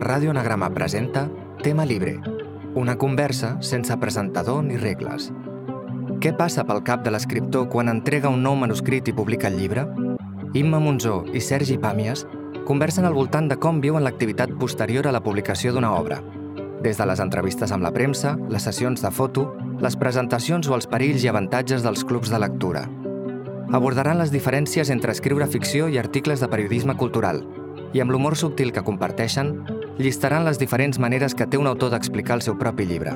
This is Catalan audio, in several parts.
Ràdio Anagrama presenta Tema Libre, una conversa sense presentador ni regles. Què passa pel cap de l'escriptor quan entrega un nou manuscrit i publica el llibre? Imma Monzó i Sergi Pàmies conversen al voltant de com viuen l'activitat posterior a la publicació d'una obra. Des de les entrevistes amb la premsa, les sessions de foto, les presentacions o els perills i avantatges dels clubs de lectura. Abordaran les diferències entre escriure ficció i articles de periodisme cultural i amb l'humor subtil que comparteixen, llistaran les diferents maneres que té un autor d'explicar el seu propi llibre.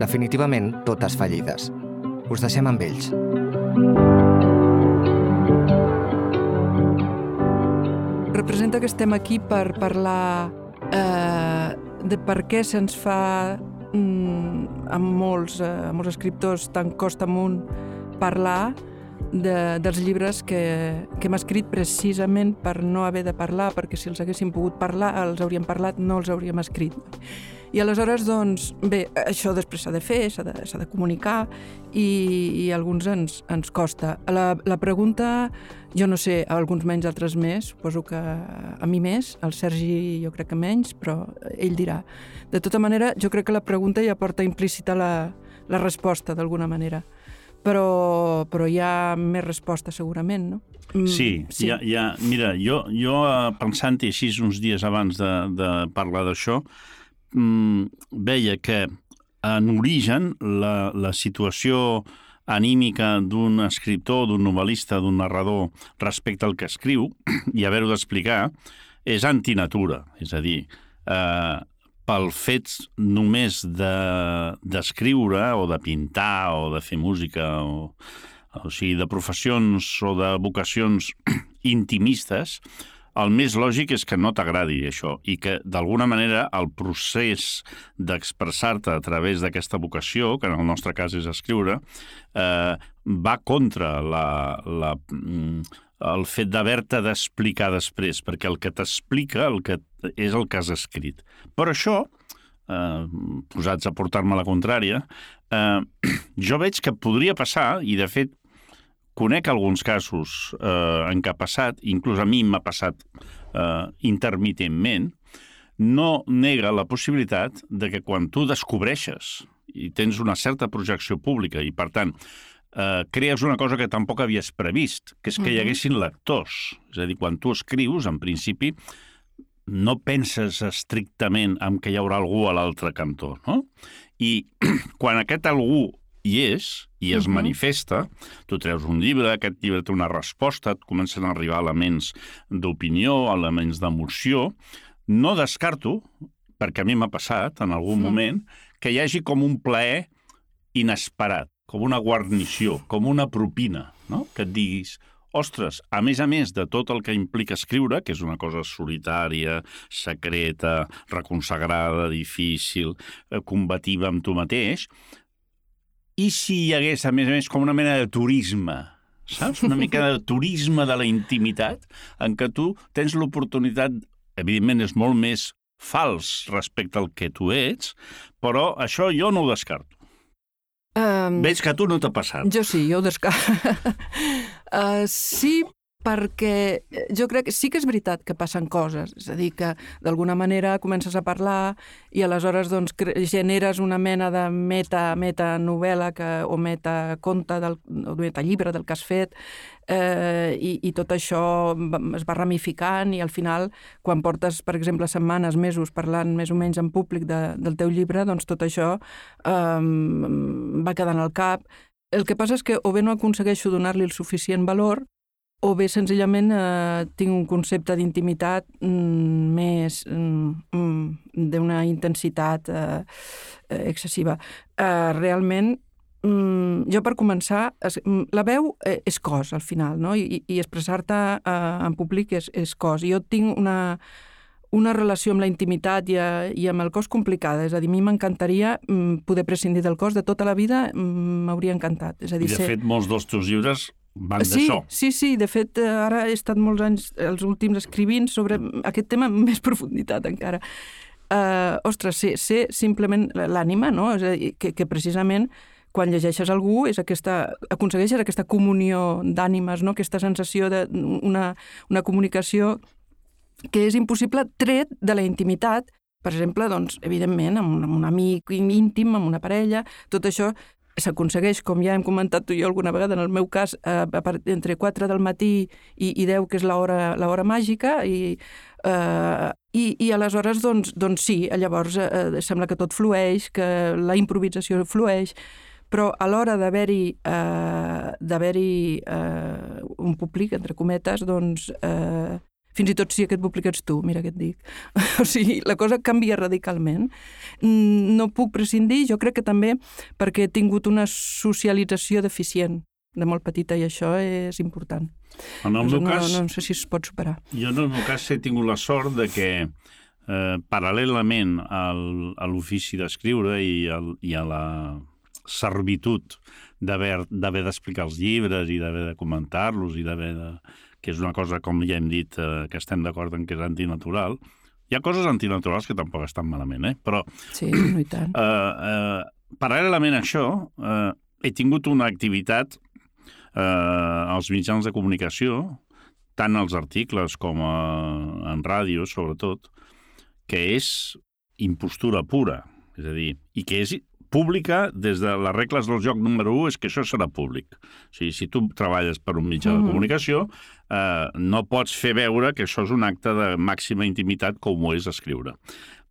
Definitivament, totes fallides. Us deixem amb ells. Representa que estem aquí per parlar eh, de per què se'ns fa mm, amb molts, eh, molts escriptors tan costa amunt parlar de, dels llibres que, que hem escrit precisament per no haver de parlar, perquè si els haguéssim pogut parlar, els hauríem parlat, no els hauríem escrit. I aleshores, doncs, bé, això després s'ha de fer, s'ha de, de comunicar i, i a alguns ens, ens costa. La, la pregunta, jo no sé, a alguns menys, altres més, suposo que a mi més, al Sergi jo crec que menys, però ell dirà. De tota manera, jo crec que la pregunta ja porta implícita la, la resposta, d'alguna manera però, però hi ha més resposta segurament, no? Mm, sí, sí. Ja, ja, mira, jo, jo eh, pensant-hi així uns dies abans de, de parlar d'això, mmm, veia que en origen la, la situació anímica d'un escriptor, d'un novel·lista, d'un narrador respecte al que escriu i haver-ho d'explicar és antinatura. És a dir, eh, pel fet només de, o de pintar o de fer música o, o sigui, de professions o de vocacions intimistes, el més lògic és que no t'agradi això i que, d'alguna manera, el procés d'expressar-te a través d'aquesta vocació, que en el nostre cas és escriure, eh, va contra la, la, mm, el fet d'haver-te d'explicar després, perquè el que t'explica el que és el que has escrit. Per això, eh, posats a portar-me la contrària, eh, jo veig que podria passar, i de fet conec alguns casos eh, en què ha passat, inclús a mi m'ha passat eh, intermitentment, no nega la possibilitat de que quan tu descobreixes i tens una certa projecció pública i, per tant, eh, crees una cosa que tampoc havies previst, que és que hi haguessin lectors. És a dir, quan tu escrius, en principi, no penses estrictament en que hi haurà algú a l'altre cantó, no? I quan aquest algú hi és i es uh -huh. manifesta, tu treus un llibre, aquest llibre té una resposta, et comencen a arribar elements d'opinió, elements d'emoció, no descarto, perquè a mi m'ha passat en algun sí. moment, que hi hagi com un plaer inesperat com una guarnició, com una propina, no? que et diguis, ostres, a més a més de tot el que implica escriure, que és una cosa solitària, secreta, reconsagrada, difícil, eh, combativa amb tu mateix, i si hi hagués, a més a més, com una mena de turisme, saps? Una mica de turisme de la intimitat, en què tu tens l'oportunitat, evidentment és molt més fals respecte al que tu ets, però això jo no ho descarto. Um, Veig que a tu no t'ha passat. Jo sí, jo ho descarto. uh, sí, perquè jo crec que sí que és veritat que passen coses, és a dir, que d'alguna manera comences a parlar i aleshores doncs, generes una mena de meta, meta novel·la que, o meta conte del, o meta llibre del que has fet eh, i, i tot això es va ramificant i al final quan portes, per exemple, setmanes, mesos parlant més o menys en públic de, del teu llibre, doncs tot això eh, va quedant al cap el que passa és que o bé no aconsegueixo donar-li el suficient valor o bé senzillament eh, tinc un concepte d'intimitat mm, més mm, mm d'una intensitat eh, eh, excessiva. Eh, realment, mm, jo per començar, es, la veu eh, és cos al final, no? I, i expressar-te eh, en públic és, és cos. Jo tinc una, una relació amb la intimitat i, a, i amb el cos complicada. És a dir, a mi m'encantaria mm, poder prescindir del cos de tota la vida, m'hauria encantat. És a dir, I de ser... fet, molts dels teus llibres van sí, d'això. Sí, sí, de fet, eh, ara he estat molts anys, els últims, escrivint sobre aquest tema amb més profunditat encara. Uh, ostres, sé, sé simplement l'ànima, no? És a dir, que, que precisament quan llegeixes algú és aquesta, aconsegueixes aquesta comunió d'ànimes, no? aquesta sensació d'una una comunicació que és impossible tret de la intimitat per exemple, doncs, evidentment, amb un, amb un amic íntim, amb una parella, tot això s'aconsegueix, com ja hem comentat tu i jo alguna vegada, en el meu cas, eh, entre 4 del matí i, i 10, que és l'hora màgica, i, eh, i, i aleshores, doncs, doncs sí, llavors eh, sembla que tot flueix, que la improvisació flueix, però a l'hora d'haver-hi eh, eh, un públic, entre cometes, doncs eh, fins i tot si aquest públic ets tu, mira què et dic. o sigui, la cosa canvia radicalment. Mm, no puc prescindir, jo crec que també perquè he tingut una socialització deficient de molt petita i això és important. En el meu no, cas... No, no sé si es pot superar. Jo en el meu cas he tingut la sort de que eh, paral·lelament al, a l'ofici d'escriure i, al, i a la servitud d'haver d'explicar els llibres i d'haver de comentar-los i d'haver de que és una cosa, com ja hem dit, eh, que estem d'acord en que és antinatural. Hi ha coses antinaturals que tampoc estan malament, eh? però... Sí, no i tant. Eh, eh, paral·lelament a això, eh, he tingut una activitat eh, als mitjans de comunicació, tant als articles com a, en ràdio, sobretot, que és impostura pura. És a dir, i que és pública des de les regles del joc número 1 és que això serà públic. O sigui, si tu treballes per un mitjà mm -hmm. de comunicació, eh, no pots fer veure que això és un acte de màxima intimitat com ho és escriure.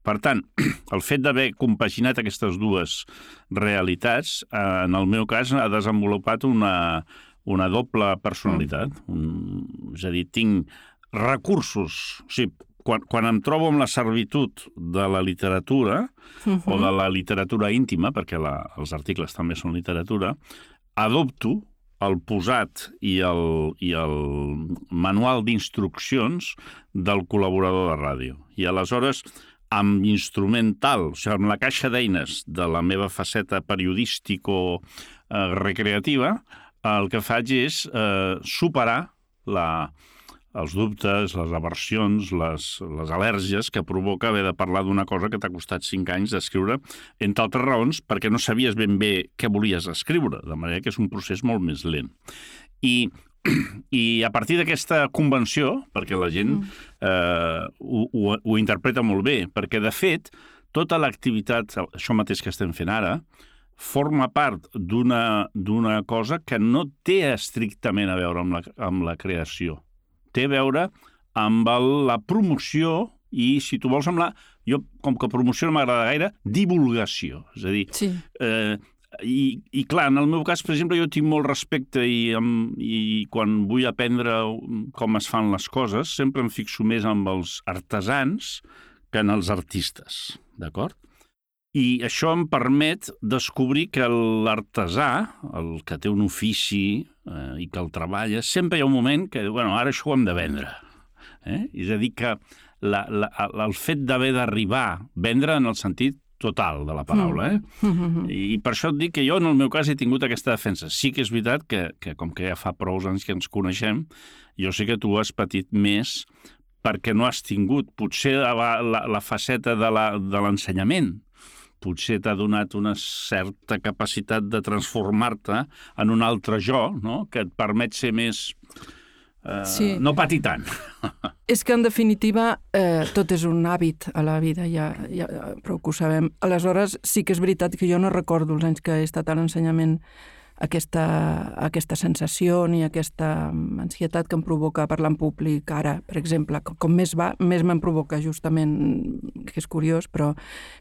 Per tant, el fet d'haver compaginat aquestes dues realitats, eh, en el meu cas, ha desenvolupat una, una doble personalitat. Mm. Un, és a dir, tinc recursos, o sigui, quan, quan em trobo amb la servitud de la literatura, uh -huh. o de la literatura íntima, perquè la, els articles també són literatura, adopto el posat i el, i el manual d'instruccions del col·laborador de ràdio. I aleshores, amb instrumental, o sigui, amb la caixa d'eines de la meva faceta periodístico-recreativa, eh, el que faig és eh, superar la, els dubtes, les aversions, les, les al·lèrgies que provoca haver de parlar d'una cosa que t'ha costat cinc anys d'escriure, entre altres raons perquè no sabies ben bé què volies escriure, de manera que és un procés molt més lent. I, i a partir d'aquesta convenció, perquè la gent mm. eh, ho, ho, ho interpreta molt bé, perquè de fet tota l'activitat, això mateix que estem fent ara, forma part d'una cosa que no té estrictament a veure amb la, amb la creació té a veure amb el, la promoció i, si tu vols, amb la... Jo, com que promoció no m'agrada gaire, divulgació. És a dir, sí. eh, i, i clar, en el meu cas, per exemple, jo tinc molt respecte i, amb, i quan vull aprendre com es fan les coses, sempre em fixo més amb els artesans que en els artistes, d'acord? I això em permet descobrir que l'artesà, el que té un ofici eh, i que el treballa, sempre hi ha un moment que, bueno, ara això ho hem de vendre. Eh? És a dir, que la, la, el fet d'haver d'arribar, vendre en el sentit total de la paraula. Eh? Mm -hmm. I per això et dic que jo, en el meu cas, he tingut aquesta defensa. Sí que és veritat que, que com que ja fa prou anys que ens coneixem, jo sé que tu has patit més perquè no has tingut potser la, la, la faceta de l'ensenyament, potser t'ha donat una certa capacitat de transformar-te en un altre jo, no? que et permet ser més... Eh, sí. No patir tant. És que, en definitiva, eh, tot és un hàbit a la vida, ja, ja prou que ho sabem. Aleshores, sí que és veritat que jo no recordo els anys que he estat a l'ensenyament aquesta, aquesta sensació ni aquesta ansietat que em provoca parlar en públic ara, per exemple. Com més va, més me'n provoca justament, que és curiós, però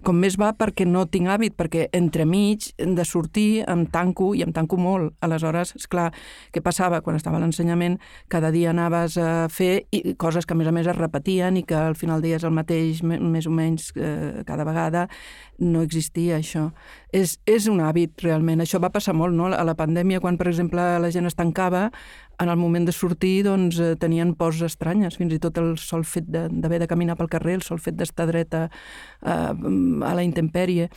com més va perquè no tinc hàbit, perquè entremig de sortir em tanco i em tanco molt. Aleshores, és clar, què passava quan estava a l'ensenyament? Cada dia anaves a fer i coses que a més a més es repetien i que al final és el mateix, més o menys eh, cada vegada. No existia això. És, és un hàbit, realment. Això va passar molt, no? A la pandèmia, quan, per exemple, la gent es tancava, en el moment de sortir doncs, eh, tenien pors estranyes, fins i tot el sol fet d'haver de, de caminar pel carrer, el sol fet d'estar dreta eh, a la intempèrie.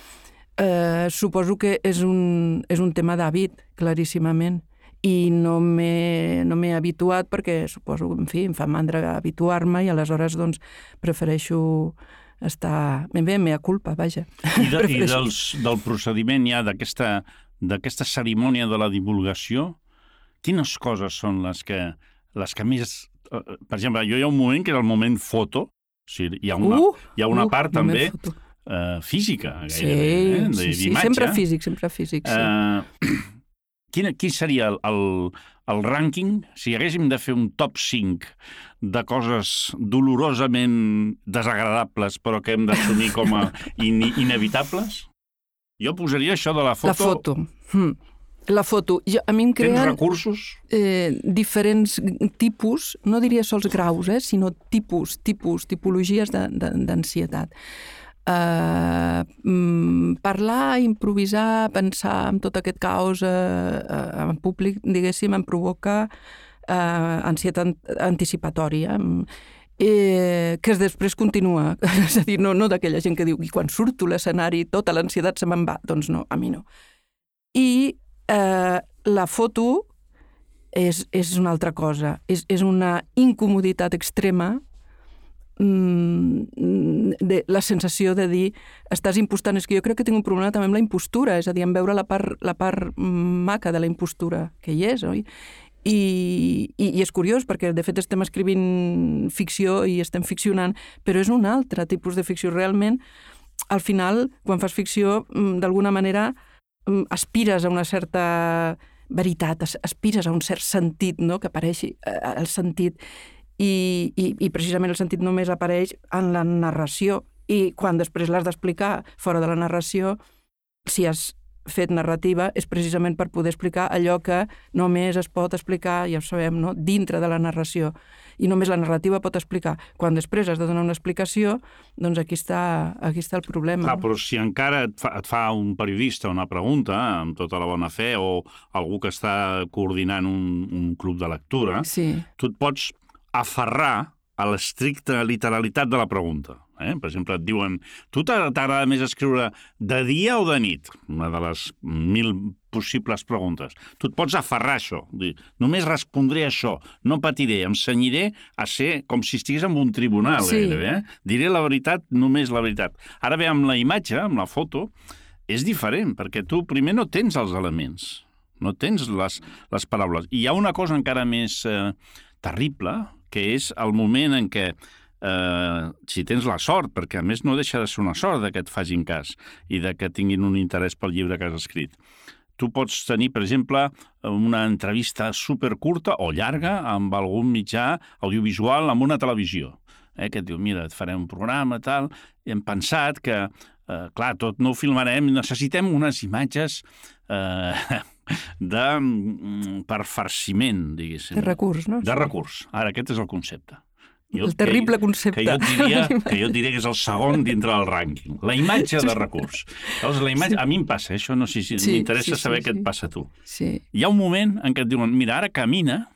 Eh, suposo que és un, és un tema d'hàbit, claríssimament, i no m'he no habituat perquè suposo, en fi, em fa mandra habituar-me i aleshores doncs, prefereixo estar ben bé, mea culpa, vaja. I, de, i dels, del procediment ja d'aquesta d'aquesta cerimònia de la divulgació, quines coses són les que, les que més... Eh, per exemple, jo hi ha un moment que era el moment foto, O sigui, hi ha una, Uh, hi ha una uh, part també foto. eh, física, Sí, gairebé, eh? sí, sí, sempre físic, sempre físic, sí. Eh, quin, quin seria el, el, el rànquing si haguéssim de fer un top 5 de coses dolorosament desagradables però que hem d'assumir com a in, inevitables? Jo posaria això de la foto. La foto. Hm. La foto. Jo, a mi em Tens creen recursos? eh, diferents tipus, no diria sols graus, eh, sinó tipus, tipus, tipologies d'ansietat. Uh, mm, parlar, improvisar, pensar en tot aquest caos uh, uh, en públic, diguéssim, em provoca uh, ansietat anticipatòria. Mm, eh, que després continua. És a dir, no, no d'aquella gent que diu i quan surto l'escenari tota l'ansietat se me'n va. Doncs no, a mi no. I eh, la foto és, és una altra cosa. És, és una incomoditat extrema mm, de la sensació de dir estàs impostant. És que jo crec que tinc un problema també amb la impostura, és a dir, en veure la part, la part maca de la impostura que hi és, oi? I, i, I és curiós perquè, de fet, estem escrivint ficció i estem ficcionant, però és un altre tipus de ficció. Realment, al final, quan fas ficció, mm, d'alguna manera mm, aspires a una certa veritat, as- aspires a un cert sentit, no?, que apareixi eh, el sentit. I, i, I precisament el sentit només apareix en la narració. I quan després l'has d'explicar fora de la narració, si has fet narrativa és precisament per poder explicar allò que només es pot explicar, ja ho sabem, no? dintre de la narració. I només la narrativa pot explicar. Quan després has de donar una explicació, doncs aquí està, aquí està el problema. Clar, però si encara et fa, et fa un periodista una pregunta, amb tota la bona fe, o algú que està coordinant un, un club de lectura, Sí, tu et pots aferrar a l'estricta literalitat de la pregunta. Eh? Per exemple, et diuen, tu t'agrada més escriure de dia o de nit? Una de les mil possibles preguntes. Tu et pots aferrar a això. Dir, només respondré això, no patiré, em senyiré a ser com si estigués en un tribunal. Sí. Eh? Diré la veritat, només la veritat. Ara bé, amb la imatge, amb la foto, és diferent, perquè tu primer no tens els elements, no tens les, les paraules. I hi ha una cosa encara més eh, terrible, que és el moment en què eh, si tens la sort, perquè a més no deixa de ser una sort de que et facin cas i de que tinguin un interès pel llibre que has escrit. Tu pots tenir, per exemple, una entrevista supercurta o llarga amb algun mitjà audiovisual amb una televisió, eh, que et diu, mira, et farem un programa, tal, i hem pensat que, eh, clar, tot no ho filmarem, necessitem unes imatges eh, de, mm, per farciment, diguéssim. de recurs, no? De recurs. Ara, aquest és el concepte. El terrible concepte. Que jo, diria, que jo diria que és el segon dintre del rànquing. La imatge de recurs. Llavors, la imatge... A mi em passa, eh, això no sé si Sí, m'interessa sí, sí, saber què sí. et passa a tu. Sí, Hi ha un moment en què et diuen, mira, ara camina,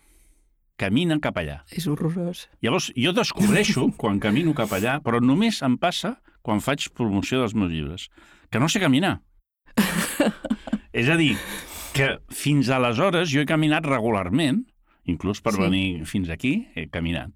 camina cap allà. és horrorós. Llavors, jo descobreixo quan camino cap allà, però només em passa quan faig promoció dels meus llibres, que no sé caminar. és a dir, que fins aleshores jo he caminat regularment, inclús per Sí. sí. venir fins aquí, he caminat,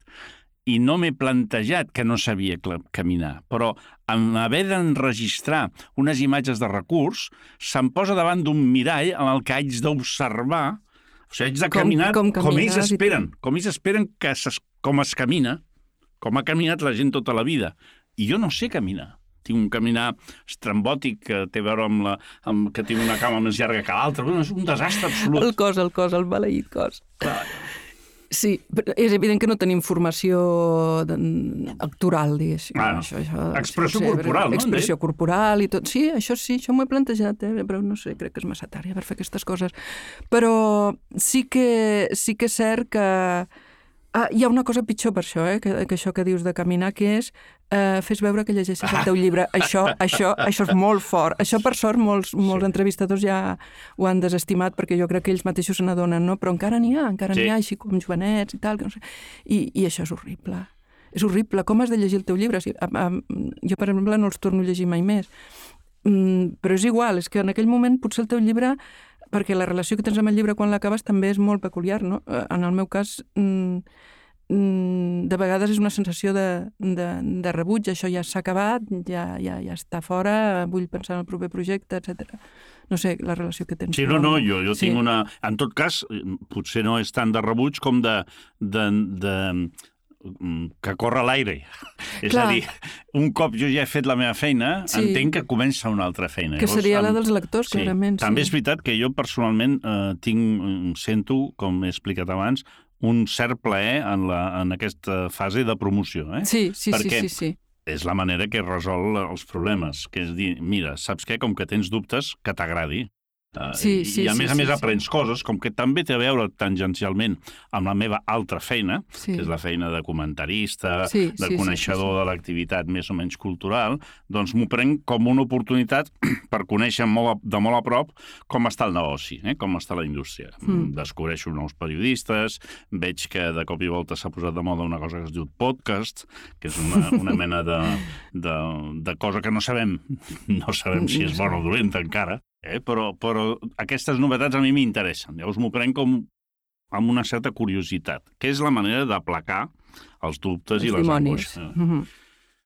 i no m'he plantejat que no sabia caminar, però en haver d'enregistrar unes imatges de recurs, se'm posa davant d'un mirall en el que haig d'observar, o sigui, haig de Com- caminar com com, ells camines i esperen, com ells esperen que es, com es camina, com ha caminat la gent tota la vida. I jo no sé caminar. Tinc un caminar estrambòtic que té a veure amb, la, amb que tinc una cama més llarga que l'altra. Bueno, és un desastre absolut. El cos, el cos, el maleït cos. Clar. Sí, però és evident que no tenim formació de- actoral, diguéssim. Ah, expressió corporal, no? Expressió corporal i tot. Sí, això sí, això m'ho he plantejat, eh? però no sé, crec que és massa tard ja per fer aquestes coses. Però sí que, sí que és cert que Ah, hi ha una cosa pitjor per això, eh, que, que això que dius de caminar, que és eh, fes veure que llegeixes el teu llibre. Això, això, això és molt fort. Això, per sort, molts, molts Sí. entrevistadors ja ho han desestimat perquè jo crec que ells mateixos se n'adonen, no? Però encara n'hi ha, encara Sí. n'hi ha, així com jovenets i tal, que no sé. I, I això és horrible. És horrible. Com has de llegir el teu llibre? O sigui, a, a, jo, per exemple, no els torno a llegir mai més. Mm, però és igual, és que en aquell moment potser el teu llibre perquè la relació que tens amb el llibre quan l'acabes també és molt peculiar, no? Eh, En el meu cas, mm, mm, de vegades és una sensació de, de, de rebuig, això ja s'ha acabat, ja, ja, ja està fora, vull pensar en el proper projecte, etc. No sé, la relació que tens. Sí, no, no, jo, jo Sí. tinc una... En tot cas, potser no és tant de rebuig com de, de, de mm, que corre l'aire. És Clar. a dir, un cop jo ja he fet la meva feina, Sí. entenc que comença una altra feina. Que seria la amb- dels lectors, Sí, clarament. també sí. és veritat que jo personalment eh, tinc, mm, sento, com he explicat abans, un cert plaer en, la, en aquesta fase de promoció. Eh? Sí, sí, sí, Perquè sí, sí. És la manera que resol els problemes, que és dir, mira, saps què? Com que tens dubtes, que t'agradi. Uh, Sí, sí, I a sí, més a sí, més sí. aprens coses, com que també té a veure tangencialment amb la meva altra feina, Sí. que és la feina de comentarista, Sí, de sí, sí, coneixedor sí, sí. de l'activitat més o menys cultural, doncs m'ho prenc com una oportunitat per conèixer molt a, de molt a prop com està el negoci, eh? com està la indústria. Mm. Descobreixo nous periodistes, veig que de cop i volta s'ha posat de moda una cosa que es diu podcast, que és una, una mena de, de, de cosa que no sabem, no sabem si és bona o dolenta encara, eh? però, però aquestes novetats a mi m'interessen. Llavors m'ho prenc com amb una certa curiositat, que és la manera d'aplacar els dubtes i Els les dimonis. angoixes.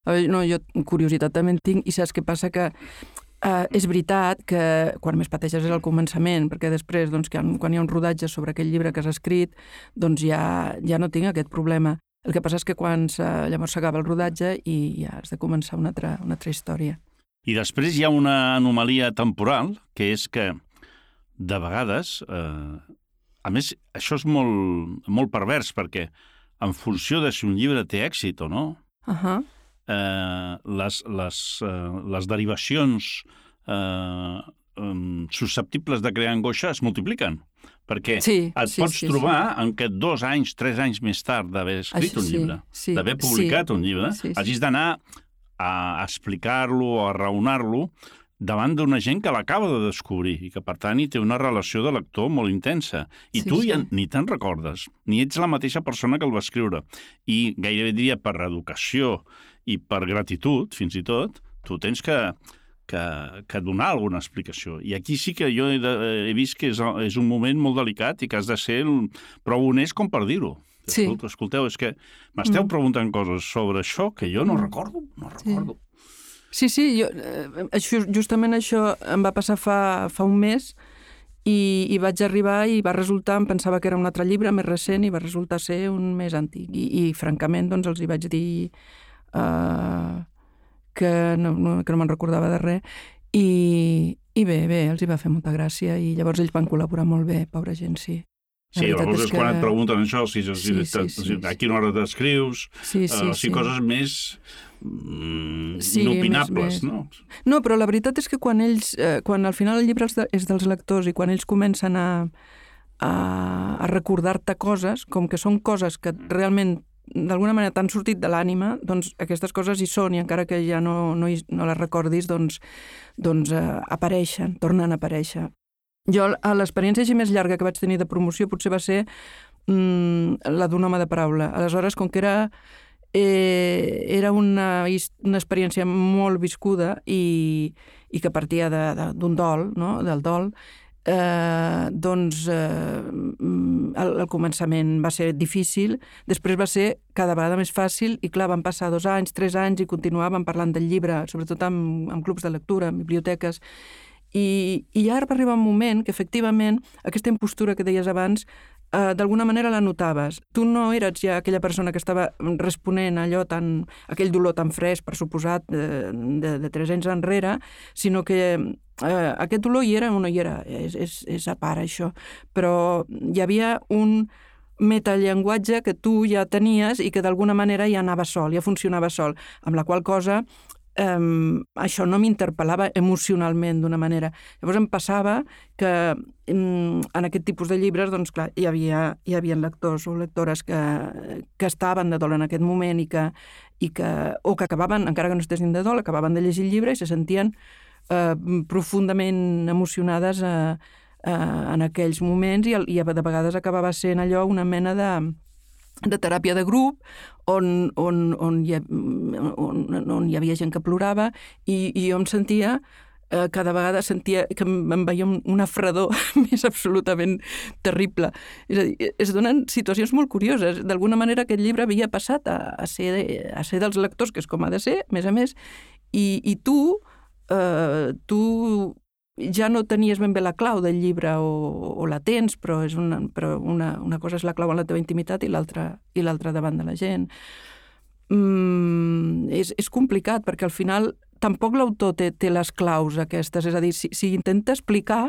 A veure, No, jo curiositat també en tinc, i saps què passa? Que uh, és veritat que quan més pateixes és al començament, perquè després, doncs, que quan hi ha un rodatge sobre aquell llibre que has escrit, doncs ja, ja no tinc aquest problema. El que passa és que quan llavors s'acaba el rodatge i ja has de començar una altra, una altra història. I després hi ha una anomalia temporal, que és que de vegades, eh, a més, això és molt, molt pervers, perquè en funció de si un llibre té èxit o no, Uh -huh. eh, les, les, eh, les derivacions eh, susceptibles de crear angoixa es multipliquen. Perquè Sí, et sí, pots sí, trobar en què dos anys, tres anys més tard d'haver escrit Això un sí, llibre, sí, d'haver publicat sí. un llibre, Sí, sí. hagis d'anar a explicar-lo o a raonar-lo davant d'una gent que l'acaba de descobrir i que, per tant, hi té una relació de lector molt intensa. I Sí, tu sí. ja ni te'n recordes, ni ets la mateixa persona que el va escriure. I gairebé diria per educació i per gratitud, fins i tot, tu tens que, que, que donar alguna explicació. I aquí sí que jo he, de, he vist que és, és un moment molt delicat i que has de ser prou honest com per dir-ho. Sí. Escolta, escolteu, és que m'esteu Mm. preguntant coses sobre això que jo no Mm. recordo, no Sí. recordo. Sí, sí, jo, eh, això, justament això em va passar fa, fa un mes i, i vaig arribar i va resultar, em pensava que era un altre llibre més recent i va resultar ser un més antic. I, i francament, doncs, els hi vaig dir uh, que no, no, que no me'n recordava de res i, i bé, bé, els hi va fer molta gràcia i llavors ells van col·laborar molt bé, pobra gent, sí. Sí, llavors és és quan que- et pregunten això, si, si, Sí, si, sí, sí, si, a quina hora t'escrius, Sí, sí, uh, sí. sí, coses més mm, Sí, inopinables, més- no? No, però la veritat és que quan ells, eh, quan al final el llibre és dels lectors i quan ells comencen a, a, a recordar-te coses, com que són coses que realment d'alguna manera t'han sortit de l'ànima, doncs aquestes coses hi són i encara que ja no, no, hi, no les recordis, doncs, doncs eh, apareixen, tornen a aparèixer. Jo, l'experiència així més llarga que vaig tenir de promoció potser va ser mm, la d'un home de paraula. Aleshores, com que era eh, era una, una experiència molt viscuda i, i que partia d'un dol, no? del dol, eh, doncs eh, mm, el, el començament va ser difícil, després va ser cada vegada més fàcil i clar, van passar dos anys, tres anys i continuàvem parlant del llibre, sobretot amb, amb clubs de lectura, en biblioteques, i, i ja va arribar un moment que efectivament aquesta impostura que deies abans eh, d'alguna manera la notaves. Tu no eres ja aquella persona que estava responent allò tan, aquell dolor tan fresc, per suposat, de, de, de tres anys enrere, sinó que eh, aquest dolor hi era o no hi era, és, és, és a part això. Però hi havia un metallenguatge que tu ja tenies i que d'alguna manera ja anava sol, ja funcionava sol, amb la qual cosa um, això no m'interpel·lava emocionalment d'una manera. Llavors em passava que um, en aquest tipus de llibres, doncs clar, hi havia, hi havia lectors o lectores que, que estaven de dol en aquest moment i que, i que, o que acabaven, encara que no estessin de dol, acabaven de llegir el llibre i se sentien eh, profundament emocionades eh, eh, en aquells moments i, i de vegades acabava sent allò una mena de, de teràpia de grup on, on, on, hi, ha, on, on hi havia gent que plorava i, i jo em sentia eh, cada vegada sentia que em, veia un- una fredor més absolutament terrible. És a dir, es donen situacions molt curioses. D'alguna manera aquest llibre havia passat a, a, ser, a ser dels lectors, que és com ha de ser, a més a més, i, i tu, eh, tu ja no tenies ben bé la clau del llibre o, o la tens, però, és una, però una, una cosa és la clau en la teva intimitat i l'altra davant de la gent. Mm, és, és complicat perquè al final tampoc l'autor té, té les claus aquestes, és a dir, si, si intenta explicar,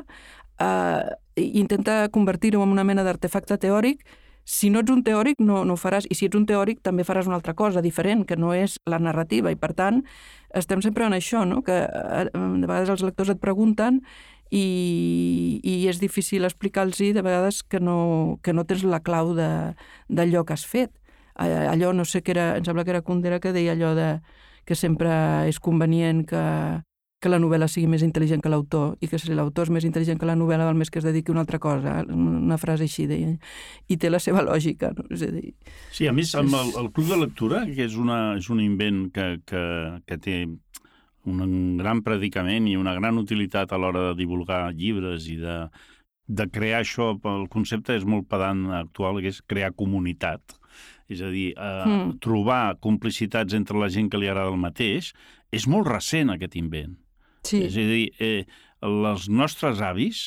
eh, intenta convertir-ho en una mena d'artefacte teòric, si no ets un teòric no, no ho faràs, i si ets un teòric també faràs una altra cosa diferent, que no és la narrativa, i per tant estem sempre en això, no? que eh, de vegades els lectors et pregunten i, i és difícil explicar-los de vegades que no, que no tens la clau d'allò que has fet. Allò, no sé què era, em sembla que era Kundera que deia allò de que sempre és convenient que, que la novel·la sigui més intel·ligent que l'autor i que si l'autor és més intel·ligent que la novel·la val més que es dediqui a una altra cosa, una frase així deia. I té la seva lògica, no? És a dir... Sí, a més, amb el, el Club de Lectura, que és, una, és un invent que, que, que té un gran predicament i una gran utilitat a l'hora de divulgar llibres i de, de crear això, el concepte és molt pedant actual, que és crear comunitat. És a dir, eh, mm. trobar complicitats entre la gent que li agrada el mateix, és molt recent aquest invent. Sí. És a dir, eh, els nostres avis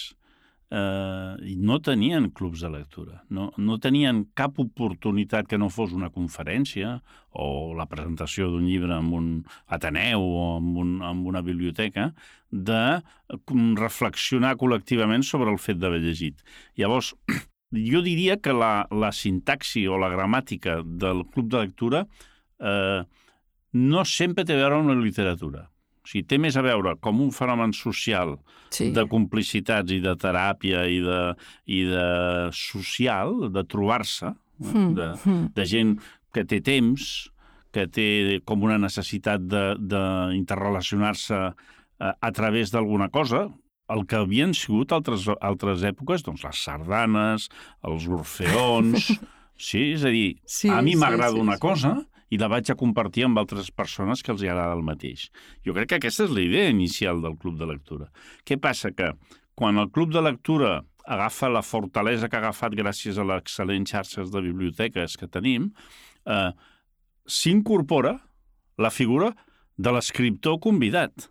eh, no tenien clubs de lectura, no, no tenien cap oportunitat que no fos una conferència o la presentació d'un llibre en un Ateneu o en, un, en una biblioteca de reflexionar col·lectivament sobre el fet d'haver llegit. Llavors, jo diria que la, la sintaxi o la gramàtica del club de lectura eh, no sempre té a veure amb la literatura o sigui, té més a veure com un fenomen social sí. de complicitats i de teràpia i de, i de social, de trobar-se, mm. de, hmm. de gent que té temps, que té com una necessitat d'interrelacionar-se a, eh, a través d'alguna cosa, el que havien sigut altres, altres èpoques, doncs les sardanes, els orfeons... Sí, és a dir, sí, a mi m'agrada sí, sí, una sí. cosa i la vaig a compartir amb altres persones que els agrada el mateix. Jo crec que aquesta és la idea inicial del club de lectura. Què passa? Que quan el club de lectura agafa la fortalesa que ha agafat gràcies a l'excel·lent xarxes de biblioteques que tenim, eh, s'incorpora la figura de l'escriptor convidat.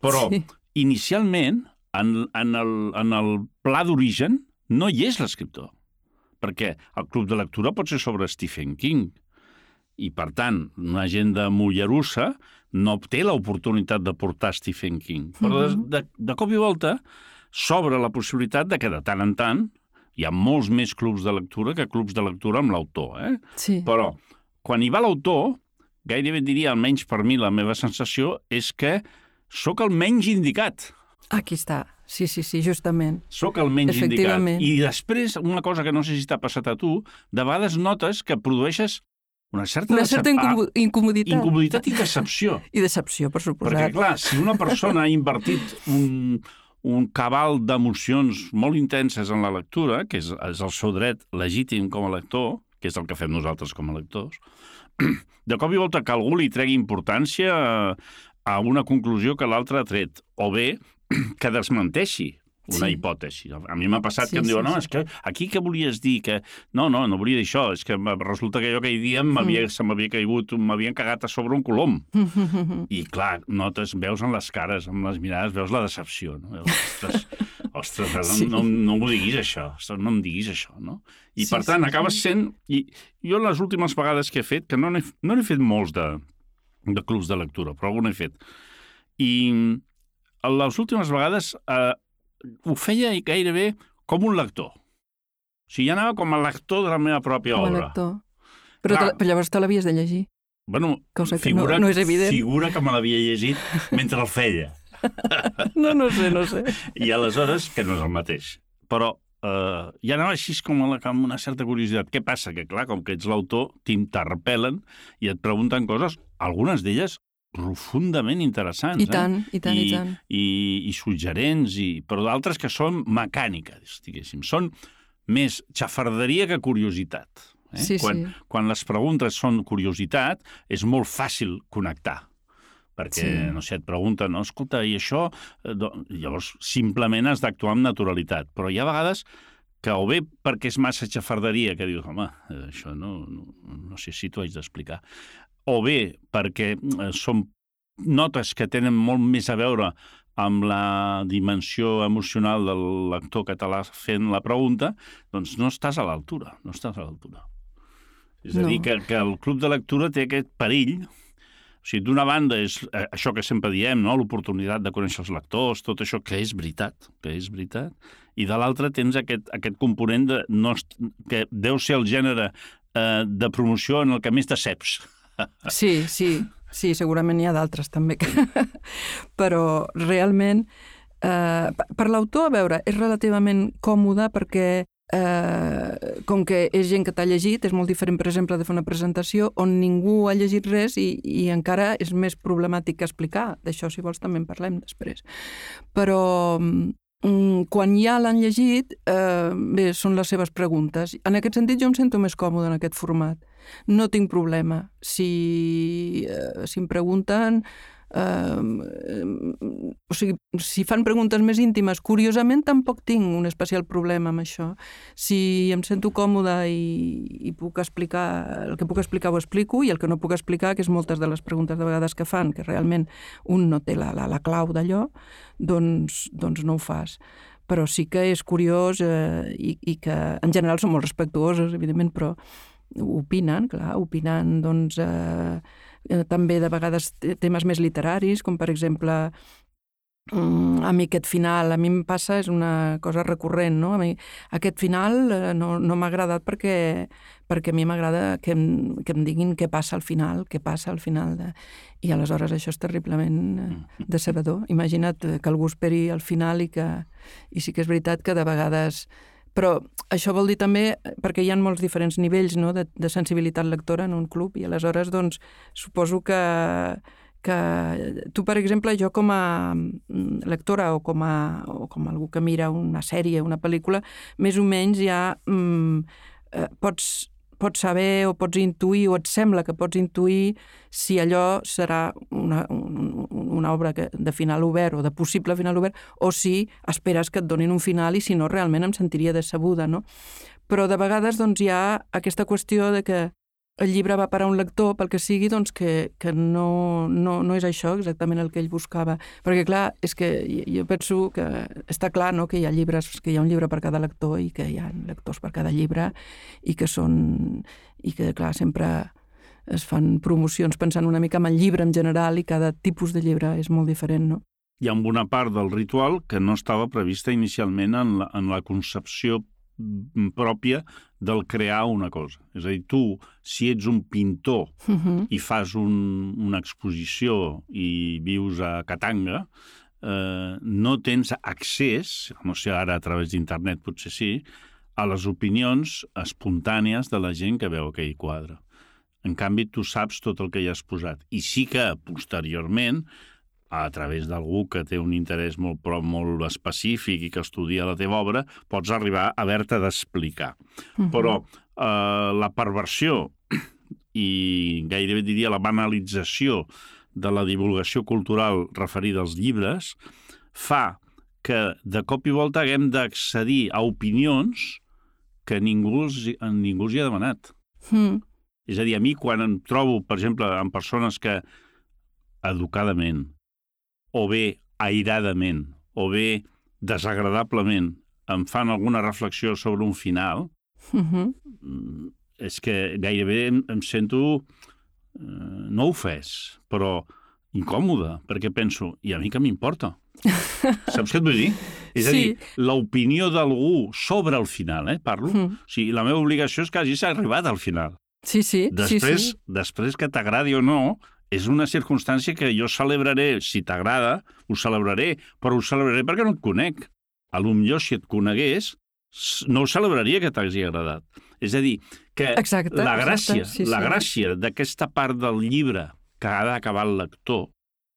Però, sí. inicialment, en, en, el, en el pla d'origen, no hi és l'escriptor. Perquè el club de lectura pot ser sobre Stephen King, i, per tant, una gent de Mollerussa no té l'oportunitat de portar Stephen King. Però de, de, de cop i volta s'obre la possibilitat de que de tant en tant hi ha molts més clubs de lectura que clubs de lectura amb l'autor. Eh? Sí. Però quan hi va l'autor, gairebé diria, almenys per mi, la meva sensació és que sóc el menys indicat. Aquí està. Sí, sí, sí, justament. Sóc el menys indicat. I després, una cosa que no sé si t'ha passat a tu, de vegades notes que produeixes una certa, una certa incomoditat. Incomoditat i decepció. I decepció, per suposat. Perquè, clar, si una persona ha invertit un, un cabal d'emocions molt intenses en la lectura, que és, és el seu dret legítim com a lector, que és el que fem nosaltres com a lectors, de cop i volta que algú li tregui importància a una conclusió que l'altre ha tret, o bé que desmenteixi una sí. hipòtesi. A mi m'ha passat sí, que em diuen, sí, no, és que aquí què volies dir? Que... No, no, no volia dir això, és que resulta que que hi diem mm. se m'havia caigut, m'havien cagat a sobre un colom. I clar, notes, veus en les cares, amb les mirades, veus la decepció. No? Ostres, ostres sí. no, no, no m'ho diguis això, ostres, no em diguis això, no? I sí, per tant, sí, acabes sent... I jo les últimes vegades que he fet, que no n'he no fet molts de, de clubs de lectura, però algun he fet. I les últimes vegades eh, ho feia gairebé com un lector. O sigui, ja anava com a lector de la meva pròpia com obra. lector. Però, Clar, te, però llavors te l'havies de llegir. Bueno, Cosa que figura, no, no és evident. figura que me l'havia llegit mentre el feia. no, no sé, no sé. I aleshores, que no és el mateix. Però eh, ja anava així com, la, amb una certa curiositat. Què passa? Que, clar, com que ets l'autor, t'interpel·len i et pregunten coses, algunes d'elles profundament interessants. I tant, eh? i tant, i, i tant. I, i suggerents, i, però d'altres que són mecàniques, diguéssim. Són més xafarderia que curiositat. Eh? Sí, quan, sí. quan les preguntes són curiositat, és molt fàcil connectar perquè, sí. no sé, et pregunten, no, escolta, i això... Eh, llavors, simplement has d'actuar amb naturalitat. Però hi ha vegades que o bé perquè és massa xafarderia, que dius, home, eh, això no, no, no sé si t'ho haig d'explicar, o bé perquè eh, són notes que tenen molt més a veure amb la dimensió emocional del lector català fent la pregunta, doncs no estàs a l'altura, no estàs a l'altura. És a No. dir, que, que el club de lectura té aquest perill o sigui, d'una banda és eh, això que sempre diem, no? l'oportunitat de conèixer els lectors, tot això que és veritat, que és veritat, i de l'altra tens aquest, aquest component de, no, que deu ser el gènere eh, de promoció en el que més deceps. Sí, sí, sí, segurament n'hi ha d'altres també. Que... Però realment, eh, per- per l'autor, a veure, és relativament còmode perquè eh, com que és gent que t'ha llegit, és molt diferent, per exemple, de fer una presentació on ningú ha llegit res i, i encara és més problemàtic que explicar. D'això, si vols, també en parlem després. Però mm, quan ja l'han llegit, eh, bé, són les seves preguntes. En aquest sentit, jo em sento més còmode en aquest format. No tinc problema. Si, eh, si em pregunten... Eh, o sigui, si fan preguntes més íntimes, curiosament tampoc tinc un especial problema amb això. Si em sento còmoda i, i puc explicar, el que puc explicar ho explico i el que no puc explicar, que és moltes de les preguntes de vegades que fan, que realment un no té la, la, la clau d'allò, doncs, doncs no ho fas però sí que és curiós eh, i, i que en general són molt respectuosos, evidentment, però opinen, clar, opinen doncs, eh, eh, també de vegades te- temes més literaris, com per exemple mm, a mi aquest final, a mi em passa, és una cosa recurrent, no? A mi aquest final eh, no, no m'ha agradat perquè, perquè a mi m'agrada que, em, que em diguin què passa al final, què passa al final. De... I aleshores això és terriblement eh, decebedor. Imagina't que algú esperi al final i que... I sí que és veritat que de vegades... Però això vol dir també, perquè hi ha molts diferents nivells no? de, de sensibilitat lectora en un club, i aleshores, doncs, suposo que, que tu, per exemple, jo com a mm, lectora o com a, o com a algú que mira una sèrie, una pel·lícula, més o menys ja mm, eh, pots, pots saber o pots intuir, o et sembla que pots intuir si allò serà una, un, una obra que, de final obert o de possible final obert, o si esperes que et donin un final i si no realment em sentiria decebuda, no? Però de vegades doncs, hi ha aquesta qüestió de que el llibre va per a un lector, pel que sigui, doncs que, que no, no, no és això exactament el que ell buscava. Perquè, clar, és que jo penso que està clar no, que hi ha llibres, que hi ha un llibre per cada lector i que hi ha lectors per cada llibre i que són... i que, clar, sempre es fan promocions pensant una mica en el llibre en general i cada tipus de llibre és molt diferent, no? Hi ha una part del ritual que no estava prevista inicialment en la, en la concepció pròpia del crear una cosa. És a dir, tu, si ets un pintor Uh -huh. i fas un, una exposició i vius a Katanga, eh, no tens accés, no sé ara a través d'internet potser sí, a les opinions espontànies de la gent que veu aquell quadre. En canvi, tu saps tot el que hi has posat. I sí que, posteriorment, a través d'algú que té un interès molt, però molt específic i que estudia la teva obra, pots arribar a haver-te d'explicar. Uh -huh. Però eh, la perversió i gairebé diria la banalització de la divulgació cultural referida als llibres fa que de cop i volta haguem d'accedir a opinions que ningú ningú els hi ha demanat. Mm. És a dir, a mi quan em trobo, per exemple, amb persones que educadament, o bé airadament, o bé desagradablement, em fan alguna reflexió sobre un final, Uh -huh. mm, és que gairebé em, em sento, eh, no ofès, però incòmode, perquè penso, i a mi que m'importa? Saps què et vull dir? És a Sí. dir, l'opinió d'algú sobre el final, eh, parlo. Mm. O sigui, la meva obligació és que hagis arribat al final. Sí, sí, Després, sí, sí. després que t'agradi o no, és una circumstància que jo celebraré. Si t'agrada, ho celebraré, però ho celebraré perquè no et conec. A lo millor, si et conegués, no ho celebraria que t'hagi agradat. És a dir, que Exacte, la exacte, gràcia, sí, la sí. gràcia d'aquesta part del llibre que ha d'acabar el lector,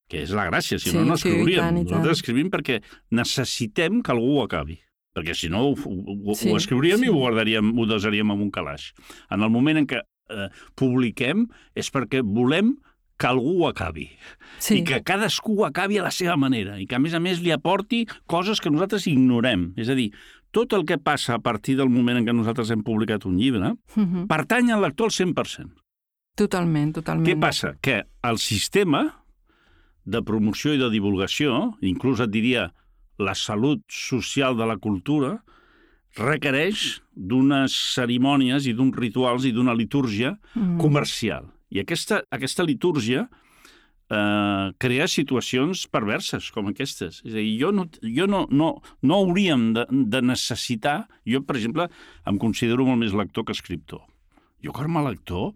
que és la gràcia, si Sí, no, no sí, i escriuríem. tant, i tant. Nosaltres escrivim perquè necessitem que algú ho acabi perquè si no ho, ho, Sí, ho escriuríem sí. i ho guardaríem, ho desaríem en un calaix. En el moment en què eh, publiquem és perquè volem que algú ho acabi sí. i que cadascú ho acabi a la seva manera i que, a més a més, li aporti coses que nosaltres ignorem. És a dir, tot el que passa a partir del moment en què nosaltres hem publicat un llibre Uh -huh. pertany al lector al 100%. Totalment, totalment. Què passa? Que el sistema de promoció i de divulgació, inclús et diria la salut social de la cultura, requereix d'unes cerimònies i d'uns rituals i d'una litúrgia mm. comercial. I aquesta, aquesta litúrgia eh, crea situacions perverses com aquestes. És a dir, jo no, jo no, no, no hauríem de, de necessitar... Jo, per exemple, em considero molt més lector que escriptor. Jo, com a lector,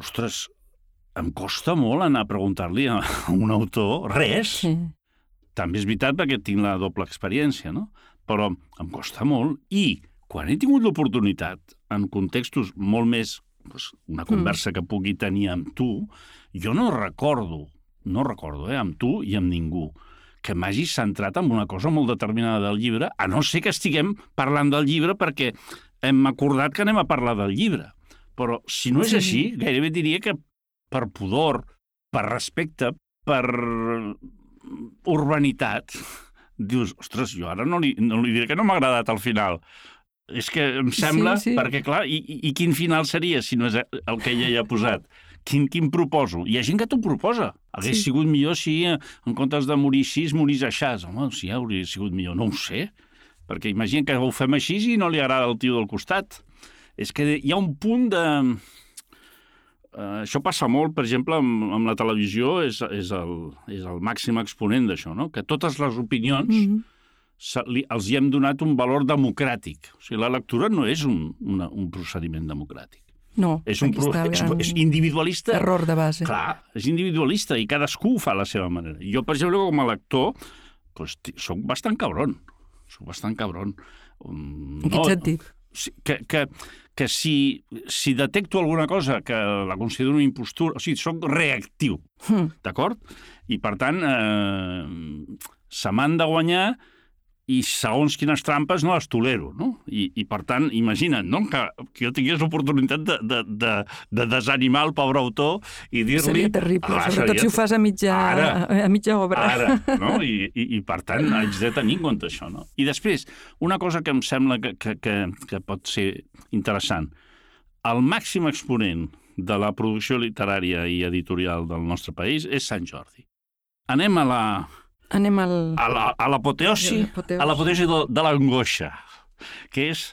ostres, em costa molt anar a preguntar-li a un autor res. Sí. També és veritat perquè tinc la doble experiència, no? Però em costa molt i quan he tingut l'oportunitat en contextos molt més pues, una conversa mm. que pugui tenir amb tu, jo no recordo, no recordo, eh, amb tu i amb ningú, que m'hagi centrat en una cosa molt determinada del llibre, a no ser que estiguem parlant del llibre perquè hem acordat que anem a parlar del llibre. Però si no és sí. així, gairebé diria que per pudor, per respecte, per urbanitat, dius, ostres, jo ara no li, no li diré que no m'ha agradat al final, és que em sembla, sí, sí. perquè clar, i, i quin final seria si no és el que ella hi ha posat? Quin, quin proposo? Hi ha gent que t'ho proposa. Hauria sí. sigut millor si, en comptes de morir així, morís així. Home, sí, hauria sigut millor. No ho sé. Perquè imagina que ho fem així i no li agrada el tio del costat. És que hi ha un punt de... Uh, això passa molt, per exemple, amb, amb la televisió, és, és, el, és el màxim exponent d'això, no? que totes les opinions mm -hmm li, els hi hem donat un valor democràtic. O sigui, la lectura no és un, una, un procediment democràtic. No, és, un pro... és, és individualista. Error de base. Clar, és individualista i cadascú ho fa a la seva manera. Jo, per exemple, com a lector, doncs, soc bastant cabron. Soc bastant cabron. Um, en quin no, sentit? Que, que, que si, si detecto alguna cosa que la considero una impostura... O sigui, soc reactiu, mm. d'acord? I, per tant, eh, se m'han de guanyar i segons quines trampes no les tolero, no? I, i per tant, imagina't, no?, que, que jo tingués l'oportunitat de, de, de, de desanimar el pobre autor i dir-li... Seria terrible, ah, sobretot seria... si ho fas a mitja, ara, a mitja obra. Ara, no? I, i, I per tant, haig de tenir en compte això, no? I després, una cosa que em sembla que, que, que, que pot ser interessant. El màxim exponent de la producció literària i editorial del nostre país és Sant Jordi. Anem a la, Anem al... A l'apoteosi a l'apoteosi de, de l'angoixa, que és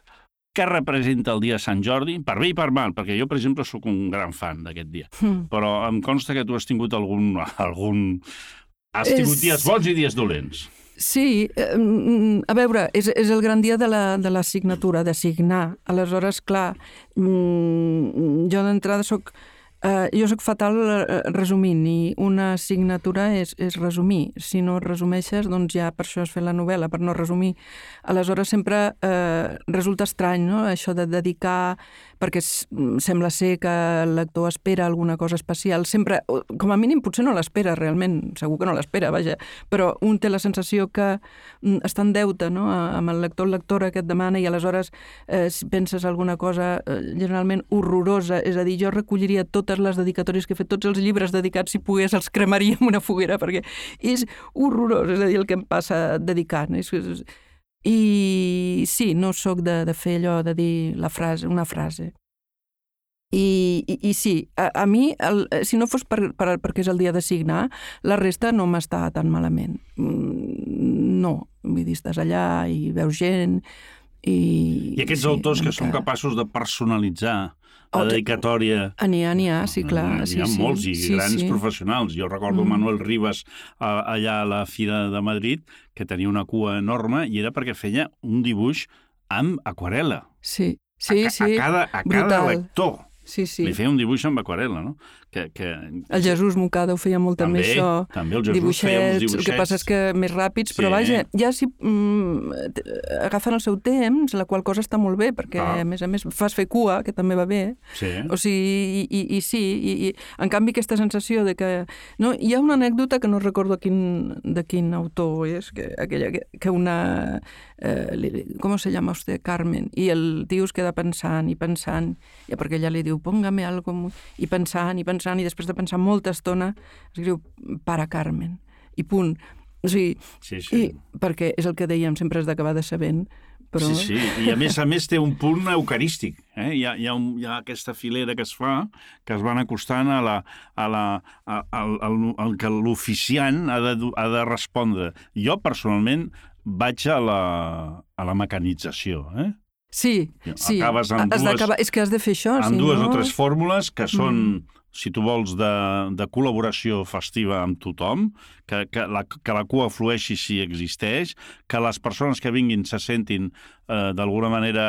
què representa el dia de Sant Jordi, per bé i per mal, perquè jo, per exemple, sóc un gran fan d'aquest dia, mm. però em consta que tu has tingut algun... algun... Has tingut és... dies bons i dies dolents. Sí, a veure, és, és el gran dia de la, de la signatura, de signar. Aleshores, clar, mm, jo d'entrada sóc... Uh, jo sóc fatal uh, resumint i una assignatura és, és resumir. Si no resumeixes, doncs ja per això has fet la novel·la, per no resumir. Aleshores sempre uh, resulta estrany no? això de dedicar perquè sembla ser que el lector espera alguna cosa especial. Sempre, com a mínim, potser no l'espera realment, segur que no l'espera, vaja, però un té la sensació que mm, està en deute no? amb el lector lectora que et demana i aleshores eh, si penses alguna cosa eh, generalment horrorosa, és a dir, jo recolliria totes les dedicatòries que he fet, tots els llibres dedicats, si pogués, els cremaria en una foguera, perquè és horrorós, és a dir, el que em passa dedicant. És, és, i sí, no sóc de, de fer allò de dir la frase, una frase. I, i, i sí, a, a mi, el, si no fos per, per, perquè és el dia de signar, la resta no m'està tan malament. Mm, no, vull dir, estàs allà i veus gent... I, I aquests sí, autors que són capaços de personalitzar la dedicatòria... N'hi ha, n'hi ha, sí, clar. N'hi ha, sí, ha sí, molts i sí, grans sí. professionals. Jo recordo mm. Manuel Ribas a, allà a la Fira de Madrid, que tenia una cua enorme i era perquè feia un dibuix amb aquarela. Sí, sí, a, sí. A cada, a cada Brutal. lector. Sí, sí. Li feia un dibuix amb aquarela, no? Que, que... El Jesús Mocada ho feia molt també, també això. També el Jesús dibuixets, feia uns dibuixets. El que passa és que més ràpids, sí. però vaja, ja si mm, agafen el seu temps, la qual cosa està molt bé, perquè ah. a més a més fas fer cua, que també va bé. Sí. O sigui, i, i, i sí, i, i, en canvi aquesta sensació de que... No, hi ha una anècdota que no recordo quin, de quin autor és, que, aquella, que, que una... Eh, com se llama usted? Carmen. I el tio es queda pensant i pensant, ja perquè ella li diu, póngame algo... I pensant, i pensant, pensant i després de pensar molta estona escriu Para Carmen i punt. O sigui, sí, sí. I, perquè és el que dèiem, sempre has d'acabar de sabent però... Sí, sí, i a més a més té un punt eucarístic. Eh? Hi, ha, hi, ha un, hi ha aquesta filera que es fa, que es van acostant a la, a la, a, al, al, al que l'oficiant ha, de, ha de respondre. Jo, personalment, vaig a la, a la mecanització. Eh? Sí, sí. Acabes amb has dues, És que has de fer això, amb si dues no... o tres fórmules que són... Mm si tu vols, de, de col·laboració festiva amb tothom, que, que, la, que la cua flueixi si existeix, que les persones que vinguin se sentin eh, d'alguna manera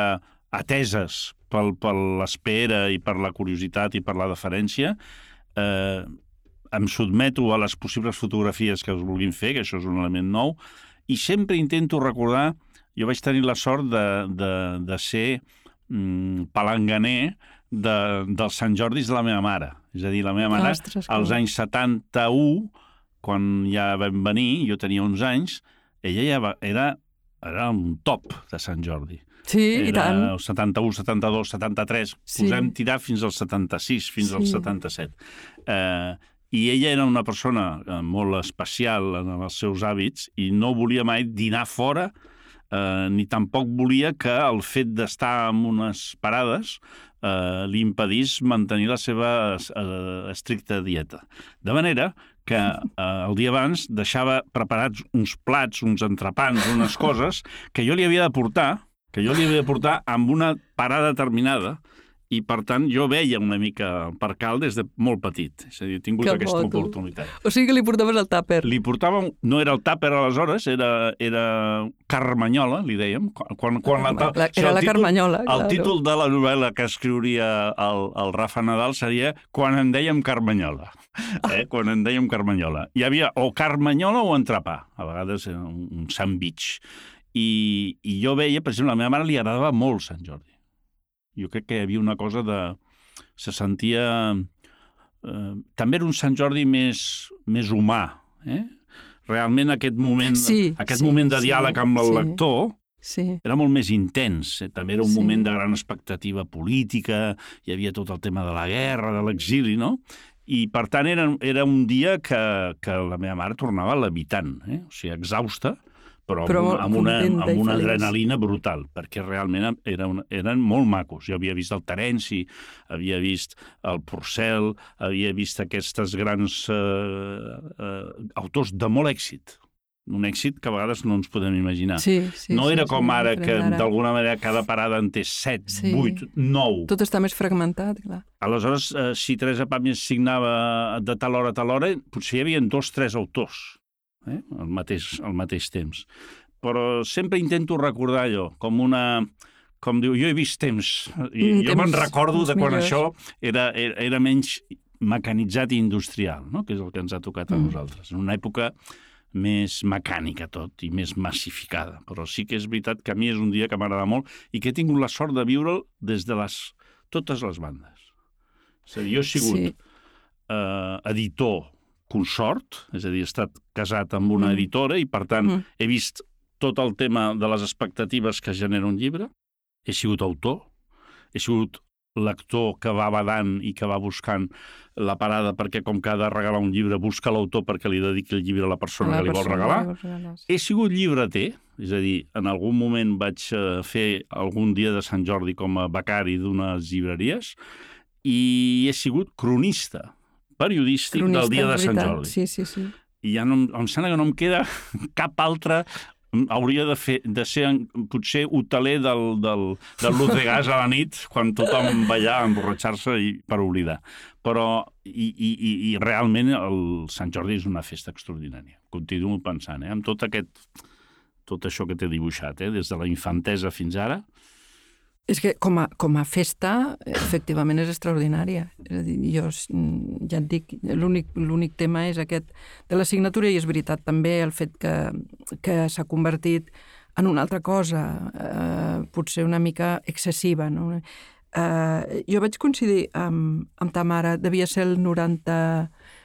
ateses pel, per l'espera i per la curiositat i per la deferència, eh, em sotmeto a les possibles fotografies que us vulguin fer, que això és un element nou, i sempre intento recordar... Jo vaig tenir la sort de, de, de ser mm, palanganer de, dels Sant Jordis de la meva mare. És a dir, la meva mare, Ostres, que als anys 71, quan ja vam venir, jo tenia 11 anys, ella ja va, era, era un top de Sant Jordi. Sí, i Era tant. el 71, 72, 73, Sí. posem tirar fins al 76, fins al Sí. 77. Eh, I ella era una persona eh, molt especial en els seus hàbits i no volia mai dinar fora eh, ni tampoc volia que el fet d'estar en unes parades eh, li impedís mantenir la seva eh, estricta dieta. De manera que eh, el dia abans deixava preparats uns plats, uns entrepans, unes coses que jo li havia de portar, que jo li havia de portar amb una parada determinada, i per tant jo veia una mica per cal des de molt petit. És a dir, he tingut Que aquesta bo, tu. oportunitat. O sigui que li portaves el tàper. Li portava, no era el tàper aleshores, era, era carmanyola, li dèiem. Quan, quan, la, clar, o sigui, era el la títol- Carmanyola, El claro. títol de la novel·la que escriuria el, el Rafa Nadal seria Quan en dèiem Carmanyola. Eh? Quan en dèiem Carmanyola. Hi havia o Carmanyola o entrepà. A vegades un, un sandwich. I, I jo veia, per exemple, a la meva mare li agradava molt Sant Jordi. Jo crec que hi havia una cosa de... Se sentia... Eh, també era un Sant Jordi més, més humà, eh? Realment aquest moment, Sí, aquest sí, moment de sí, diàleg amb el sí. lector Sí. era molt més intens. eh? També era un Sí. sí. moment de gran expectativa política, hi havia tot el tema de la guerra, de l'exili, no? I, per tant, era, era un dia que, que la meva mare tornava levitant, eh? o sigui, exhausta, però, Però amb, una, amb, una, amb una adrenalina brutal, perquè realment era una, eren molt macos. Jo havia vist el Terenci, havia vist el Porcel, havia vist aquestes grans eh, eh, autors de molt èxit, un èxit que a vegades no ens podem imaginar. Sí, sí, no sí, era sí, com ara, que d'alguna manera cada parada en té 7, Sí. 8, 9. Tot està més fragmentat, clar. Aleshores, eh, si Teresa Pàmies signava de tal hora a tal hora, potser hi havia dos, tres autors eh? al, mateix, al mateix temps. Però sempre intento recordar allò, com una... Com diu, jo he vist temps, i Mm, jo me'n temps- recordo de temps quan millors. això era, era, era menys mecanitzat i industrial, no? que és el que ens ha tocat a Mm. nosaltres. En una època més mecànica tot i més massificada. Però sí que és veritat que a mi és un dia que m'agrada molt i que he tingut la sort de viure'l des de les, totes les bandes. És a dir, jo he sigut Sí. sí. eh, editor consort, és a dir, he estat casat amb una Mm. editora i, per tant, Mm. he vist tot el tema de les expectatives que genera un llibre, he sigut autor, he sigut lector que va badant i que va buscant la parada perquè com que ha de regalar un llibre busca l'autor perquè li dediqui el llibre a la persona A la que li vol persona regalar. vols regalar, sí. He sigut llibreter, és a dir, en algun moment vaig eh, fer algun dia de Sant Jordi com a becari d'unes llibreries i he sigut cronista, periodístic Cronista, del dia de Sant veritat. Jordi. Sí, sí, sí. I ja no, em- em sembla que no em queda cap altre hauria de, fer, de ser potser hoteler del, del, del Luz de Gas a la nit quan tothom va allà a emborratxar-se i per oblidar. Però, i, i, i realment el Sant Jordi és una festa extraordinària. Continuo pensant, eh? amb tot aquest tot això que t'he dibuixat, eh? des de la infantesa fins ara, És que com a, com a festa, efectivament, és extraordinària. És a dir, jo ja et dic, l'únic tema és aquest de la signatura i és veritat també el fet que, que s'ha convertit en una altra cosa, eh, potser una mica excessiva. No? Eh, jo vaig coincidir amb, amb ta mare, devia ser el 90,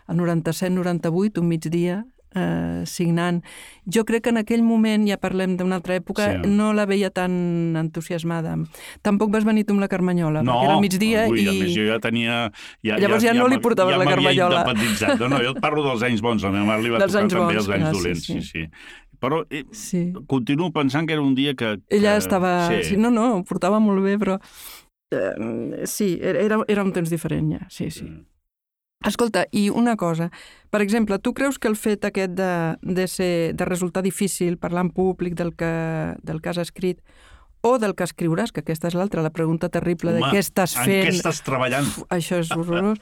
el 97-98, un migdia, eh, signant. Jo crec que en aquell moment, ja parlem d'una altra època, Sí. no la veia tan entusiasmada. Tampoc vas venir tu amb la Carmanyola, No, perquè era migdia ui, i... més jo ja tenia... Ja, Llavors ja no li portaves ja la m'havia Carmanyola. independitzat. No, no, jo et parlo dels anys bons, a la meva mare li va Dels tocar també bons, els anys ah, dolents, sí. sí, sí. Però eh, Sí. continuo pensant que era un dia que... que... Ella estava... Sí. Sí. No, no, ho portava molt bé, però... Eh, sí, era, era un temps diferent ja, sí, sí. Mm. Escolta, i una cosa, per exemple, tu creus que el fet aquest de, de, ser, de resultar difícil parlar en públic del que, del que has escrit o del que escriuràs, que aquesta és l'altra, la pregunta terrible de Home, què estàs En fent... què estàs treballant? Uf, això és horrorós.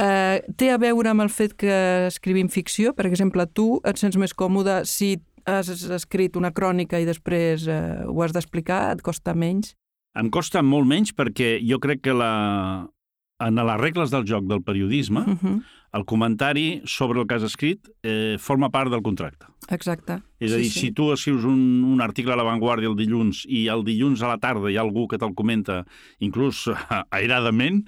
Uh, té a veure amb el fet que escrivim ficció? Per exemple, tu et sents més còmode si has escrit una crònica i després uh, ho has d'explicar? Et costa menys? Em costa molt menys perquè jo crec que la... en les regles del joc del periodisme, Uh -huh. el comentari sobre el que has escrit eh, forma part del contracte. Exacte. És a dir, si tu escrius un, un article a La Vanguardia el dilluns i el dilluns a la tarda hi ha algú que te'l comenta, inclús airadament,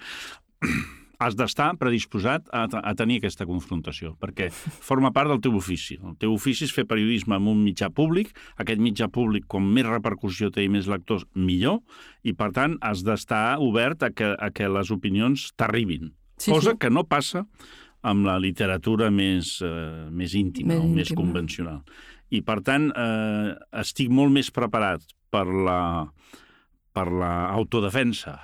has d'estar predisposat a, a tenir aquesta confrontació, perquè forma part del teu ofici. El teu ofici és fer periodisme amb un mitjà públic, aquest mitjà públic, com més repercussió té i més lectors, millor, i per tant has d'estar obert a que, a que les opinions t'arribin. Sí, cosa sí. que no passa amb la literatura més, eh, més íntima, Més o més íntima. convencional. I, per tant, eh, estic molt més preparat per la, per la autodefensa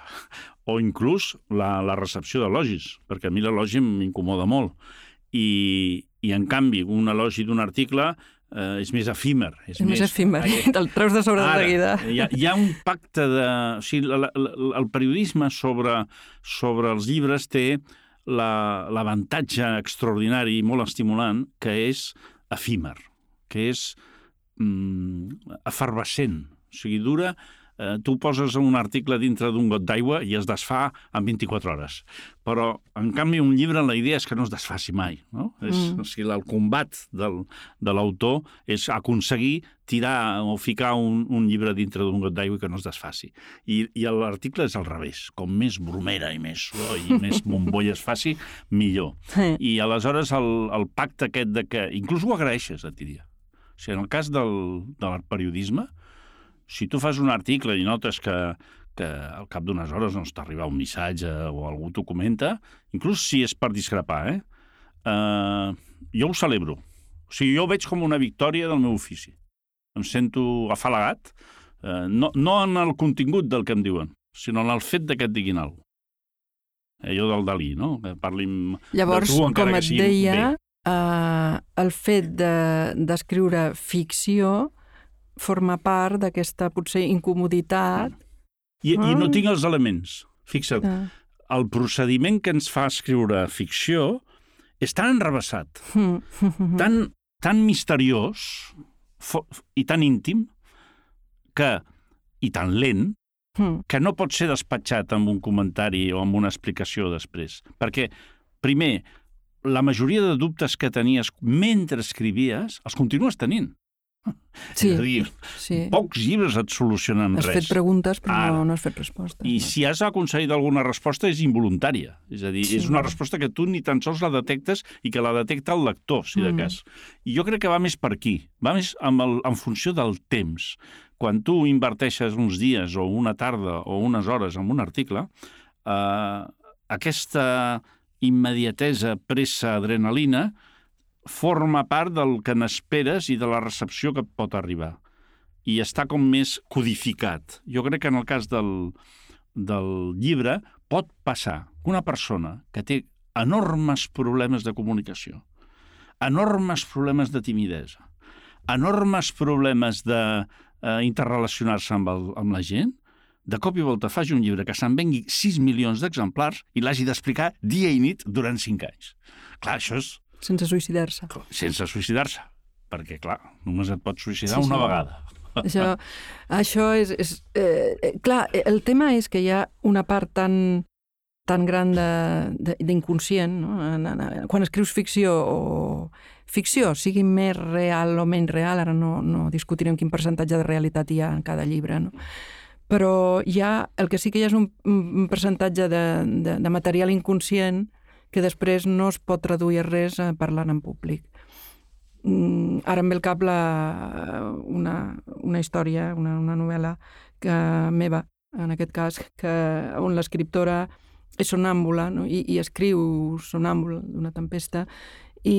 o inclús la, la recepció d'elogis, perquè a mi l'elogi m'incomoda molt. I, I, en canvi, un elogi d'un article eh, és més efímer. És, És més efímer, te'l treus de sobre de seguida. hi ha, hi ha un pacte de... O sigui, la, la, el periodisme sobre, sobre els llibres té la- l'avantatge extraordinari i molt estimulant que és efímer, que és mm, efervescent. O sigui, dura... Eh, tu poses un article dintre d'un got d'aigua i es desfà en 24 hores. Però, en canvi, un llibre, la idea és que no es desfaci mai. No? Mm. És, o sigui, el combat del, de l'autor és aconseguir tirar o ficar un, un llibre dintre d'un got d'aigua i que no es desfaci. I, i l'article és al revés. Com més bromera i més soroll i més bombolla es faci, millor. I aleshores el, el pacte aquest de que... Inclús ho agraeixes, et diria. O sigui, en el cas del, del periodisme, si tu fas un article i notes que, que al cap d'unes hores doncs, t'arriba un missatge o algú t'ho comenta, inclús si és per discrepar, eh? eh, jo ho celebro. O sigui, jo ho veig com una victòria del meu ofici. Em sento afalagat, eh, no, no en el contingut del que em diuen, sinó en el fet de que et diguin alguna cosa. Allò del Dalí, no? Que parlim Llavors, de tu, encara com et deia, bé. eh, el fet de- d'escriure de, ficció forma part d'aquesta, potser, incomoditat. I, I no Ah. tinc els elements. Fixa't, Eh, el procediment que ens fa escriure ficció és tan enrevessat, mm, tan, tan misteriós i tan íntim que, i tan lent mm, que no pot ser despatxat amb un comentari o amb una explicació després. Perquè, primer, la majoria de dubtes que tenies mentre escrivies els continues tenint. Sí, És a dir, sí. pocs llibres et solucionen Has res. fet preguntes, però Ara. no, no has fet respostes. I si has aconseguit alguna resposta és involuntària. És a dir, Sí. és una resposta que tu ni tan sols la detectes i que la detecta el lector, si de Mm. cas. I jo crec que va més per aquí. Va més amb el, en funció del temps. Quan tu inverteixes uns dies o una tarda o unes hores en un article, eh, aquesta immediatesa, pressa, adrenalina, forma part del que n'esperes i de la recepció que et pot arribar. I està com més codificat. Jo crec que en el cas del, del llibre pot passar que una persona que té enormes problemes de comunicació, enormes problemes de timidesa, enormes problemes de eh, amb, el, amb la gent, de cop i volta faci un llibre que se'n vengui 6 milions d'exemplars i l'hagi d'explicar dia i nit durant 5 anys. Clar, això és Sense suïcidar-se. sense suïcidar-se, perquè, clar, només et pots suïcidar Sí, una sí. vegada. Això, això és... és eh, clar, el tema és que hi ha una part tan, tan gran d'inconscient, no? Quan escrius ficció o ficció, sigui més real o menys real, ara no, no discutirem quin percentatge de realitat hi ha en cada llibre, no? però hi ha, el que sí que hi ha és un, un percentatge de, de, de material inconscient que després no es pot traduir res eh, parlant en públic. Mm, ara em ve al cap la, una, una història, una, una novel·la que, meva, en aquest cas, que, on l'escriptora és sonàmbula no? I, i escriu sonàmbul d'una tempesta i,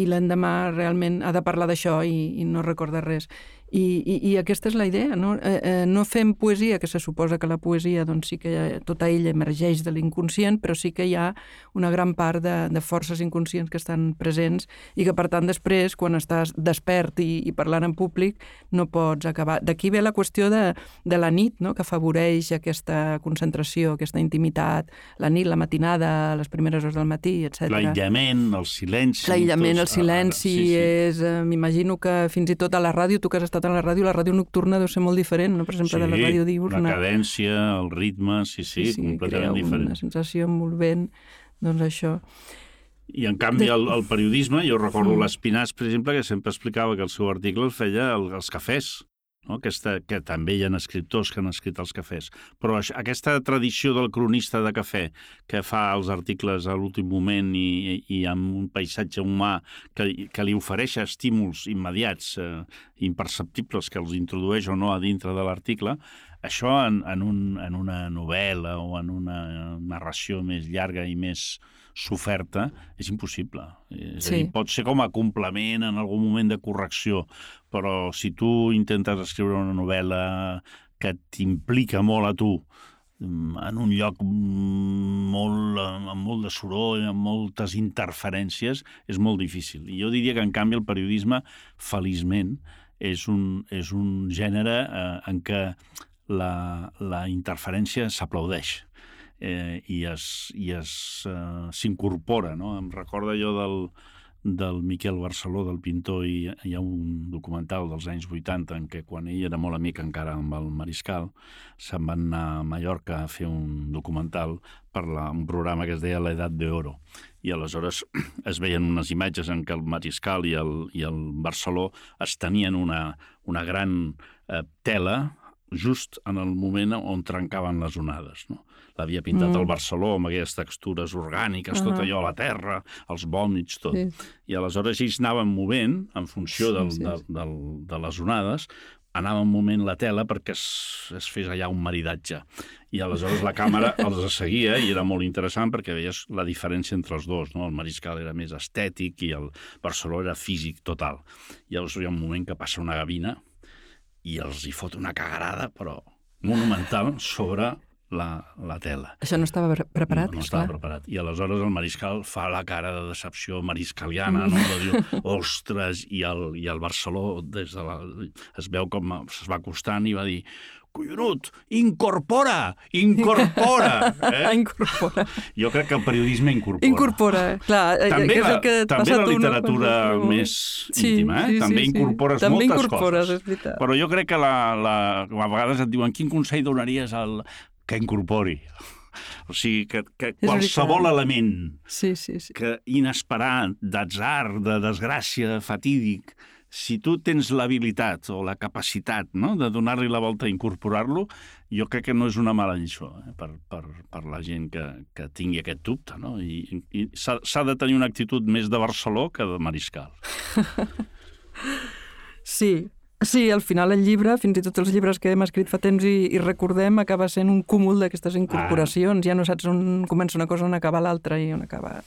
i l'endemà realment ha de parlar d'això i, i no recorda res. I, i, I aquesta és la idea, no? Eh, eh, no fem poesia, que se suposa que la poesia doncs, sí que ha, tota ella emergeix de l'inconscient, però sí que hi ha una gran part de, de forces inconscients que estan presents i que, per tant, després, quan estàs despert i, i parlant en públic, no pots acabar. D'aquí ve la qüestió de, de la nit, no? que afavoreix aquesta concentració, aquesta intimitat, la nit, la matinada, les primeres hores del matí, etc. L'aïllament, el silenci... L'aïllament, el silenci, sí, sí. és... Eh, M'imagino que fins i tot a la ràdio, tu que has estat a la ràdio, la ràdio nocturna deu ser molt diferent, no? per exemple, sí, de la ràdio diurna. la cadència, el ritme, sí, sí, sí, sí completament diferent. una sensació envolvent, doncs això. I en canvi el, el periodisme, jo recordo mm. l'Espinàs, per exemple, que sempre explicava que el seu article el feia els cafès, no? Aquesta, que també hi ha escriptors que han escrit els cafès. Però aquesta tradició del cronista de cafè que fa els articles a l'últim moment i, i amb un paisatge humà que, que li ofereix estímuls immediats, eh, imperceptibles, que els introdueix o no a dintre de l'article, això en, en, un, en una novel·la o en una narració més llarga i més soferta és impossible. És sí. a dir, pot ser com a complement en algun moment de correcció, però si tu intentes escriure una novel·la que t'implica molt a tu, mm, en un lloc molt, amb molt de soroll, amb moltes interferències, és molt difícil. I jo diria que, en canvi, el periodisme, feliçment, és un, és un gènere eh, en què la, la interferència s'aplaudeix eh, i s'incorpora. Eh, no? Em recorda jo del, del Miquel Barceló, del pintor, i hi ha un documental dels anys 80 en què quan ell era molt amic encara amb el Mariscal, se'n van anar a Mallorca a fer un documental per la, un programa que es deia L'edat d'oro. I aleshores es veien unes imatges en què el Mariscal i el, i el Barceló es tenien una, una gran eh, tela just en el moment on trencaven les onades. No? L'havia pintat mm. al Barceló amb aquelles textures orgàniques, uh -huh. tot allò a la terra, els vòmits, tot. Sí. I aleshores ells anaven movent, en funció del, sí, sí. De, del, de les onades, anaven movent la tela perquè es, es fes allà un maridatge. I aleshores la càmera els seguia i era molt interessant perquè veies la diferència entre els dos. No? El Mariscal era més estètic i el Barceló era físic total. I llavors hi ha un moment que passa una gavina i els hi fot una cagarada, però monumental, sobre la, la tela. Això no estava preparat? No, no estava preparat. I aleshores el mariscal fa la cara de decepció mariscaliana, no? De diu, ostres, i el, i el Barceló des de la, es veu com es va acostant i va dir collonut, incorpora, incorpora. Eh? incorpora. Jo crec que el periodisme incorpora. Incorpora, clar. Eh, també que és el que també la literatura no? més sí, íntima, eh? Sí, també sí, incorpores també moltes incorpores, coses. És veritat. Però jo crec que la, la, a vegades et diuen quin consell donaries al, que incorpori. O sigui, que, que qualsevol element sí, sí, sí. que inesperat, d'atzar, de desgràcia, fatídic, si tu tens l'habilitat o la capacitat no? de donar-li la volta i incorporar-lo, jo crec que no és una mala lliçó eh? per, per, per la gent que, que tingui aquest dubte. No? I, i s'ha de tenir una actitud més de Barceló que de Mariscal. sí, Sí, al final el llibre, fins i tot els llibres que hem escrit fa temps i, i recordem, acaba sent un cúmul d'aquestes incorporacions. Ah. Ja no saps on comença una cosa, on acaba l'altra i on acaba...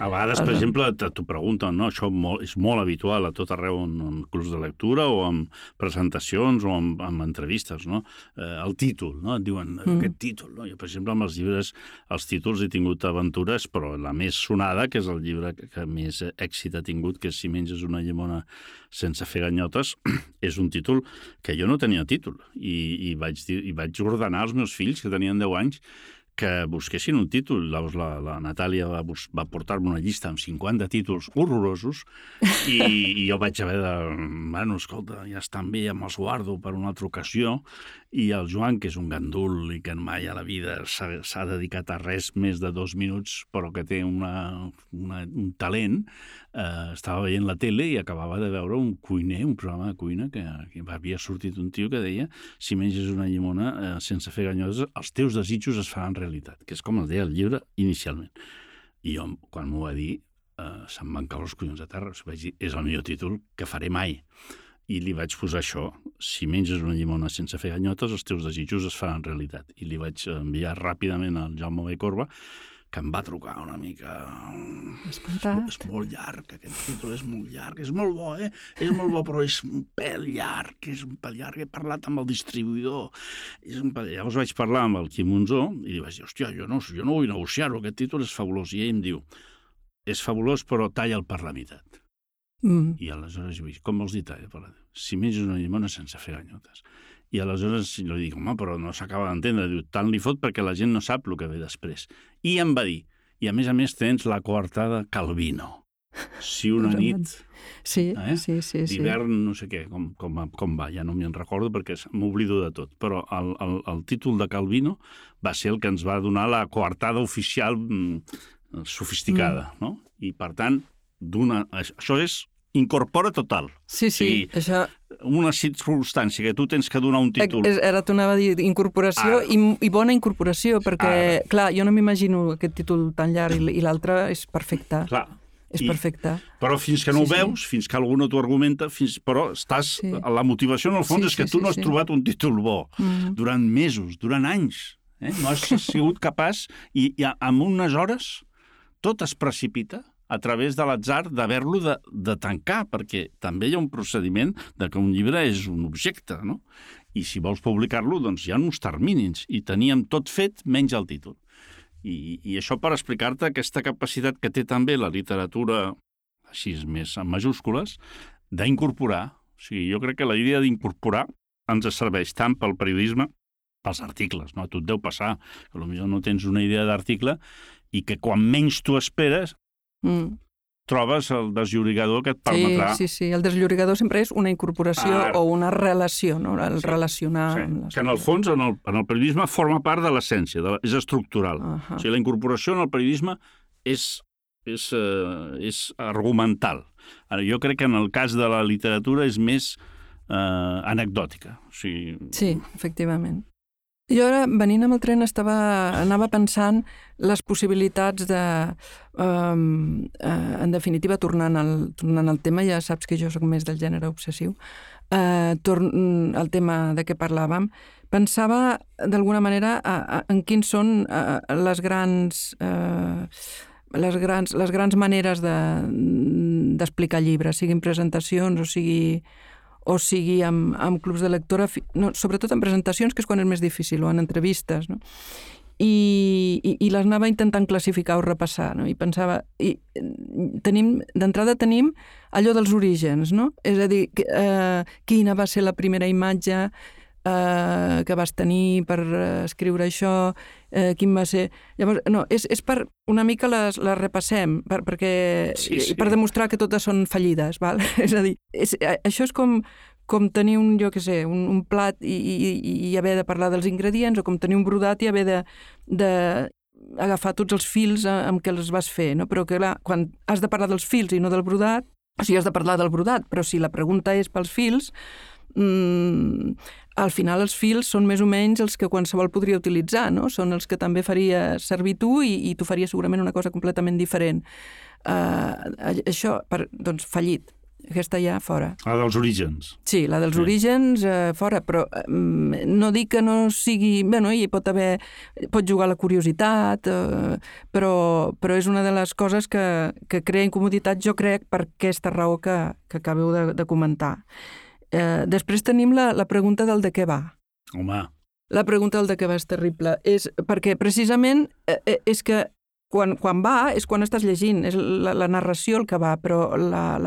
A vegades, per exemple, t'ho pregunten, no? això molt, és molt habitual a tot arreu en, en clubs de lectura o en presentacions o en, en entrevistes, no? Eh, el títol, no? Et diuen, mm. aquest títol, no? Jo, per exemple, amb els llibres, els títols he tingut aventures, però la més sonada, que és el llibre que, que més èxit ha tingut, que és Si menges una llimona sense fer ganyotes, és un títol que jo no tenia títol i, i, vaig, dir, i vaig ordenar als meus fills, que tenien 10 anys, que busquessin un títol. Llavors la, la Natàlia va, va portar-me una llista amb 50 títols horrorosos i, i jo vaig haver de... Bueno, escolta, ja estan bé, ja me'ls guardo per una altra ocasió. I el Joan, que és un gandul i que mai a la vida s'ha dedicat a res més de dos minuts, però que té una, una, un talent, eh, estava veient la tele i acabava de veure un cuiner, un programa de cuina, que, que havia sortit un tio que deia si menges una llimona eh, sense fer ganyoses, els teus desitjos es faran realitat, que és com el deia el llibre inicialment. I jo, quan m'ho va dir, eh, se'm van caure els collons a terra. Vaig dir, és el millor títol que faré mai i li vaig posar això. Si menges una llimona sense fer ganyotes, els teus desitjos es faran realitat. I li vaig enviar ràpidament al Jaume B. Corba, que em va trucar una mica... Espantat. És, és molt llarg, aquest títol és molt llarg. És molt bo, eh? És molt bo, però és un pèl llarg, és un pèl llarg. He parlat amb el distribuïdor. És un pèl... Llavors vaig parlar amb el Quim Monzó i li vaig dir, hòstia, jo no, jo no vull negociar-ho, aquest títol és fabulós. I ell em diu, és fabulós, però talla'l per la meitat. Mm. I aleshores jo dic, com vols dir talla? Si menges una llimona sense fer ganyotes. I aleshores jo li dic, home, però no s'acaba d'entendre. Diu, tant li fot perquè la gent no sap el que ve després. I em va dir, i a més a més tens la coartada Calvino. Si una nit Sí, Eh? sí, sí. sí. d'hivern, no sé què, com, com, com va, ja no me'n recordo perquè m'oblido de tot, però el, el, el títol de Calvino va ser el que ens va donar la coartada oficial mm, sofisticada, mm. no? I, per tant, d'una... Això és incorpora total. Sí, sí, Sí. això... Una circumstància que tu tens que donar un títol... Ara t'anava a dir incorporació Ara. i, i bona incorporació, perquè, Ara. clar, jo no m'imagino aquest títol tan llarg i, i l'altre és perfecte. Clar, És i- perfecte. Però fins que no Sí, ho sí. veus, fins que algú no t'ho argumenta, fins... però estàs... Sí. La motivació, en el fons, Sí, és que sí, tu sí, no has sí. trobat un títol bo Mm. durant mesos, durant anys. Eh? No has sigut capaç i, i amb unes hores tot es precipita a través de l'atzar d'haver-lo de, de tancar, perquè també hi ha un procediment de que un llibre és un objecte, no? I si vols publicar-lo, doncs hi ha uns terminis, i teníem tot fet menys el títol. I, i això per explicar-te aquesta capacitat que té també la literatura, així més en majúscules, d'incorporar. O sigui, jo crec que la idea d'incorporar ens serveix tant pel periodisme pels articles, no? A tu et deu passar, que potser no tens una idea d'article i que quan menys tu esperes Mm. trobes el desllorigador que et Sí, permetrà... sí, sí. El desllorigador sempre és una incorporació Ara. o una relació, no? el Sí, relacionar... Sí, amb les que en el fons, en el, en el periodisme, forma part de l'essència, la- és estructural. Ahà. O sigui, la incorporació en el periodisme és, és, eh, és argumental. Ara, jo crec que en el cas de la literatura és més eh, anecdòtica. O sigui, Sí, efectivament. Jo ara, venint amb el tren, estava, anava pensant les possibilitats de... Um, uh, en definitiva, tornant al, tornant al tema, ja saps que jo sóc més del gènere obsessiu, uh, torn, al tema de què parlàvem, pensava, d'alguna manera, a, a, en quins són uh, les grans... Uh, les grans, les grans maneres de- d'explicar de, llibres, siguin presentacions o sigui o sigui amb, amb clubs de lectora, no, sobretot en presentacions, que és quan és més difícil, o en entrevistes, no? I, i, i les anava intentant classificar o repassar, no? I pensava, i tenim, d'entrada tenim allò dels orígens, no? És a dir, que, eh, quina va ser la primera imatge eh, que vas tenir per eh, escriure això, eh, quin va ser... Llavors, no, és, és per una mica les, les repassem, per, perquè, Sí, sí. per demostrar que totes són fallides, val? és a dir, és, a- això és com, com tenir un, jo què sé, un, un plat i, i, i haver de parlar dels ingredients, o com tenir un brodat i haver de, de agafar tots els fils a- amb què els vas fer, no? Però que, clar, quan has de parlar dels fils i no del brodat, o sigui, has de parlar del brodat, però si la pregunta és pels fils, mm, al final els fils són més o menys els que qualsevol podria utilitzar, no? Són els que també faria servir tu i, i tu faries segurament una cosa completament diferent. Uh, això, per, doncs, fallit. Aquesta ja fora. la dels orígens. Sí, la dels Sí. orígens eh, fora, però eh, no dic que no sigui... Bé, no, hi pot haver... pot jugar la curiositat, eh, però, però és una de les coses que, que crea incomoditat, jo crec, per aquesta raó que, que acabeu de, de comentar. Eh, després tenim la, la pregunta del de què va. Home, La pregunta del de què va és terrible. És perquè precisament eh, eh, és que quan, quan va és quan estàs llegint, és la, la narració el que va, però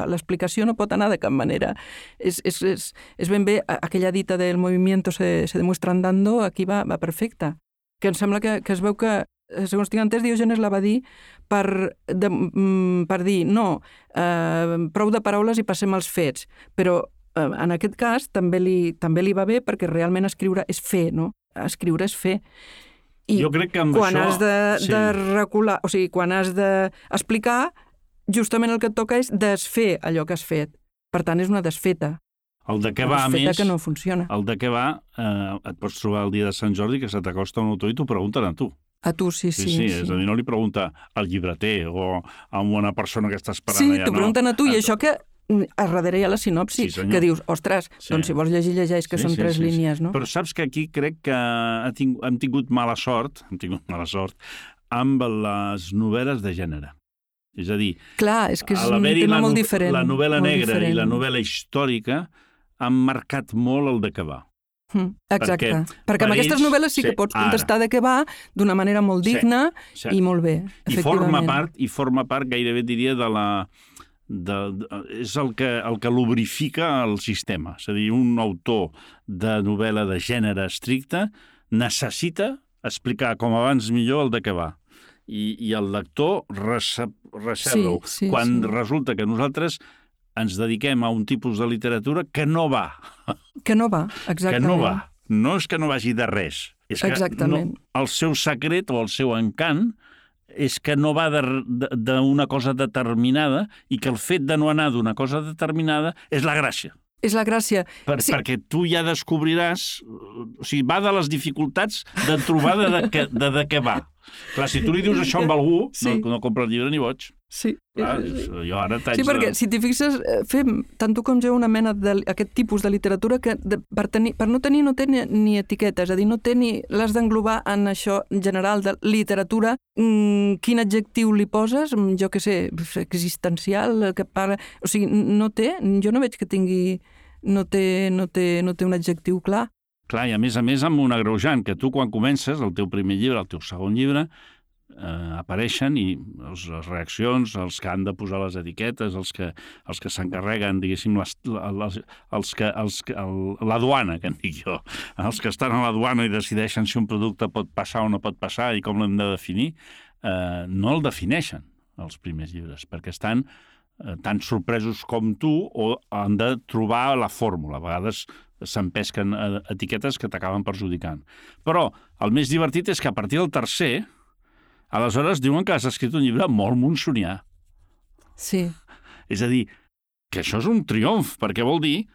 l'explicació no pot anar de cap manera. És, és, és, és ben bé aquella dita del movimiento se, se demuestra andando, aquí va, va perfecta. Que em sembla que, que es veu que, eh, segons tinc entès, Diogenes la va dir per, de, mm, per dir, no, eh, prou de paraules i passem als fets, però en aquest cas també li, també li va bé perquè realment escriure és fer, no? Escriure és fer. I jo crec que amb quan això... has de, sí. de recular, o sigui, quan has d'explicar, justament el que et toca és desfer allò que has fet. Per tant, és una desfeta. El de què va, a més, que no funciona. el de què va, eh, et pots trobar el dia de Sant Jordi que se t'acosta un autor i t'ho pregunten a tu. A tu, sí, Sí, sí. sí, és a dir, no li pregunta al llibreter o a una persona que està esperant Sí, allà. t'ho no. pregunten a tu, i A- això que a darrere hi ha la sinopsi, Sí, senyor. que dius, ostres, Sí. doncs si vols llegir, llegeix, que Sí, són sí, tres sí, sí. línies, no? Però saps que aquí crec que hem tingut mala sort, hem tingut mala sort, amb les novel·les de gènere. És a dir, Clar, és que és un tema la, molt diferent. la novel·la negra diferent. i la novel·la històrica han marcat molt el de què va. Mm, exacte. perquè Perquè, perquè per amb aquestes ells- novel·les sí que sí, pots ara. contestar de què va d'una manera molt Sí, digna Sí. i molt bé, I forma part, i forma part gairebé diria de la de, de, és el que, el que lubrifica el sistema. És a dir, un autor de novel·la de gènere estricte necessita explicar com abans millor el de què va. I, i el lector recep, recebe-ho. Sí, sí, quan sí. resulta que nosaltres ens dediquem a un tipus de literatura que no va, Que no va, que exactament. no va. No és que no vagi de res. És que Exactament. No, el seu secret o el seu encant és que no va d'una cosa determinada i que el fet de no anar d'una cosa determinada és la gràcia. És la gràcia. Per, Sí. Perquè tu ja descobriràs... O sigui, va de les dificultats de trobar de, de, de, de què va. Clar, si tu li dius això amb algú, Sí. no, no compra el llibre ni boig. Sí. Clar, Sí. jo ara Sí, perquè si t'hi fixes, eh, fem tant tu com jo una mena d'aquest tipus de literatura que de, per, tenir, per no tenir no té ni, ni etiqueta, és a dir, no té ni l'has d'englobar en això general de literatura. Mm, quin adjectiu li poses? Mm, Jo que sé, existencial, eh, que parla... O sigui, no té, jo no veig que tingui... No té, no té, no té un adjectiu clar. Clar, i a més a més amb un agreujant, que tu quan comences el teu primer llibre, el teu segon llibre, eh, apareixen i els, les reaccions, els que han de posar les etiquetes, els que, els que s'encarreguen, diguéssim, les, les, els que, els el, la duana, que en dic jo, els que estan a la duana i decideixen si un producte pot passar o no pot passar i com l'hem de definir, eh, no el defineixen, els primers llibres, perquè estan eh, tan sorpresos com tu o han de trobar la fórmula. A vegades s'empesquen eh, etiquetes que t'acaben perjudicant. Però el més divertit és que a partir del tercer, aleshores diuen que has escrit un llibre molt monsonià. Sí, És a dir, que això és un triomf, perquè vol dir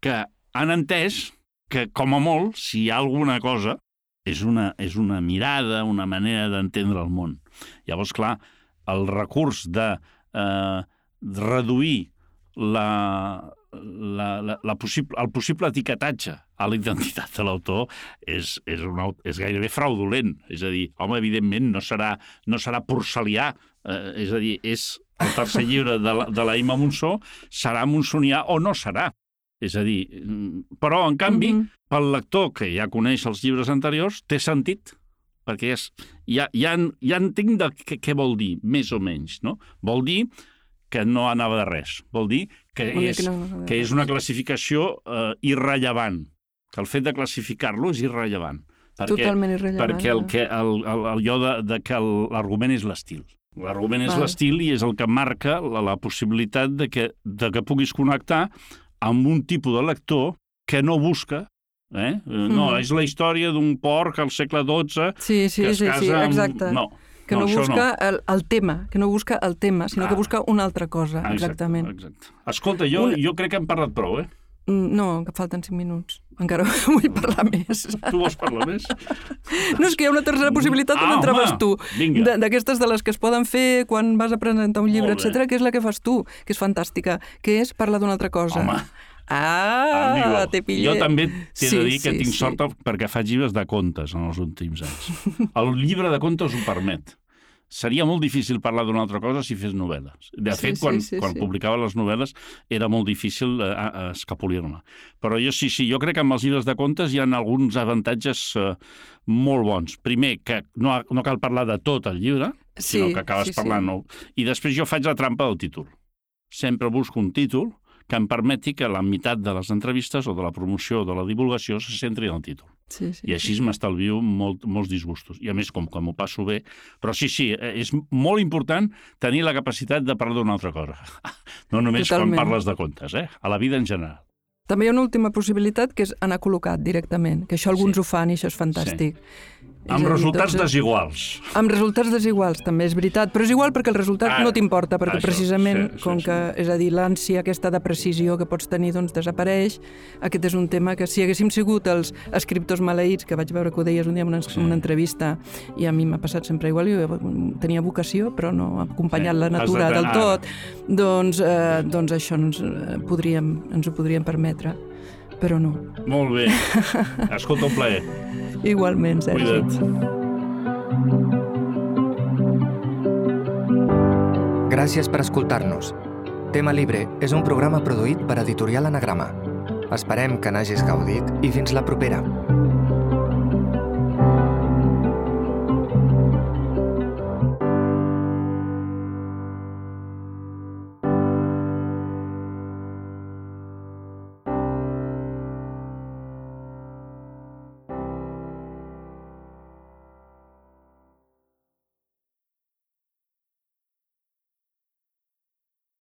que han entès que, com a molt, si hi ha alguna cosa, és una, és una mirada, una manera d'entendre el món. Llavors, clar, el recurs de eh, reduir la, la, la, la possible, el possible etiquetatge a la identitat de l'autor és, és, una, és gairebé fraudulent. És a dir, home, evidentment no serà, no serà porcelià, eh, és a dir, és el tercer llibre de la, de la Ima Monsó serà monsonià o no serà. És a dir, mm, però, en canvi, Mhm. pel lector que ja coneix els llibres anteriors, té sentit, perquè és, ja, ja, ja entenc de què, què vol dir, més o menys. No? Vol dir que no anava de res. Vol dir que, dir és, que no de que és una classificació eh, irrellevant, que el fet de classificar-lo és irrellevant. Perquè, Totalment irrellevant. perquè el que, el, el, el jo de, de que el- l'argument és l'estil. L'argument és l'estil i és el que marca la, la possibilitat de que, de que puguis connectar amb un tipus de lector que no busca Eh? No, Mm. és la història d'un porc al segle XII Sí, sí, que es sí, casa sí, amb... exacte. No, que no, no, busca el, el tema, que no busca el tema, sinó Ah. que busca una altra cosa, exactament. Exacte. Escolta, jo, Una- jo crec que hem parlat prou, eh? Mm, No, que falten cinc minuts. Encara vull parlar més. Tu vols parlar més? No, és que hi ha una tercera possibilitat on Ah, entraves home, tu. D'aquestes de les que es poden fer quan vas a presentar un llibre, etc, que és la que fas tu, que és fantàstica, que és parlar d'una altra cosa. Home, Ah, amigo, te pillé. jo també t'he Sí, de dir que sí, tinc sí. sort perquè faig llibres de contes en els últims anys. El llibre de contes ho permet. Seria molt difícil parlar d'una altra cosa si fes novel·les. De Sí, fet, sí, quan, sí, quan sí. publicava les novel·les era molt difícil eh, escapolir-me. Però jo sí, sí, jo crec que amb els llibres de contes hi ha alguns avantatges eh, molt bons. Primer, que no, no cal parlar de tot el llibre, Sí, sinó que acabes sí, sí. parlant... No? I després jo faig la trampa del títol. Sempre busco un títol que em permeti que la meitat de les entrevistes o de la promoció o de la divulgació se centri en el títol. Sí, sí, I així m'estalvio molt, molts disgustos. I a més, com que m'ho passo bé... Però sí, sí, és molt important tenir la capacitat de parlar d'una altra cosa. No només Totalment. quan parles de contes, eh? A la vida en general. També hi ha una última possibilitat, que és anar col·locat directament, que això alguns Sí. ho fan i això és fantàstic. És Amb resultats doncs, desiguals. Amb resultats desiguals, també és veritat, però és igual perquè el resultat Ara, no t'importa, perquè això, precisament, sí, sí, com sí. que, és a dir, l'ànsia aquesta de precisió que pots tenir, doncs desapareix. Aquest és un tema que si haguéssim sigut els escriptors maleïts, que vaig veure que ho deies un dia en una, Sí. una entrevista, i a mi m'ha passat sempre igual, jo tenia vocació, però no ha acompanyat Sí, la has de natura del tot, doncs, eh, doncs això ens, eh, podríem, ens ho podríem permetre, però no. Molt bé. Escolta, un plaer. Igualment, Sergi. Cuida't. Gràcies per escoltar-nos. Tema Libre és un programa produït per Editorial Anagrama. Esperem que n'hagis gaudit i fins la propera.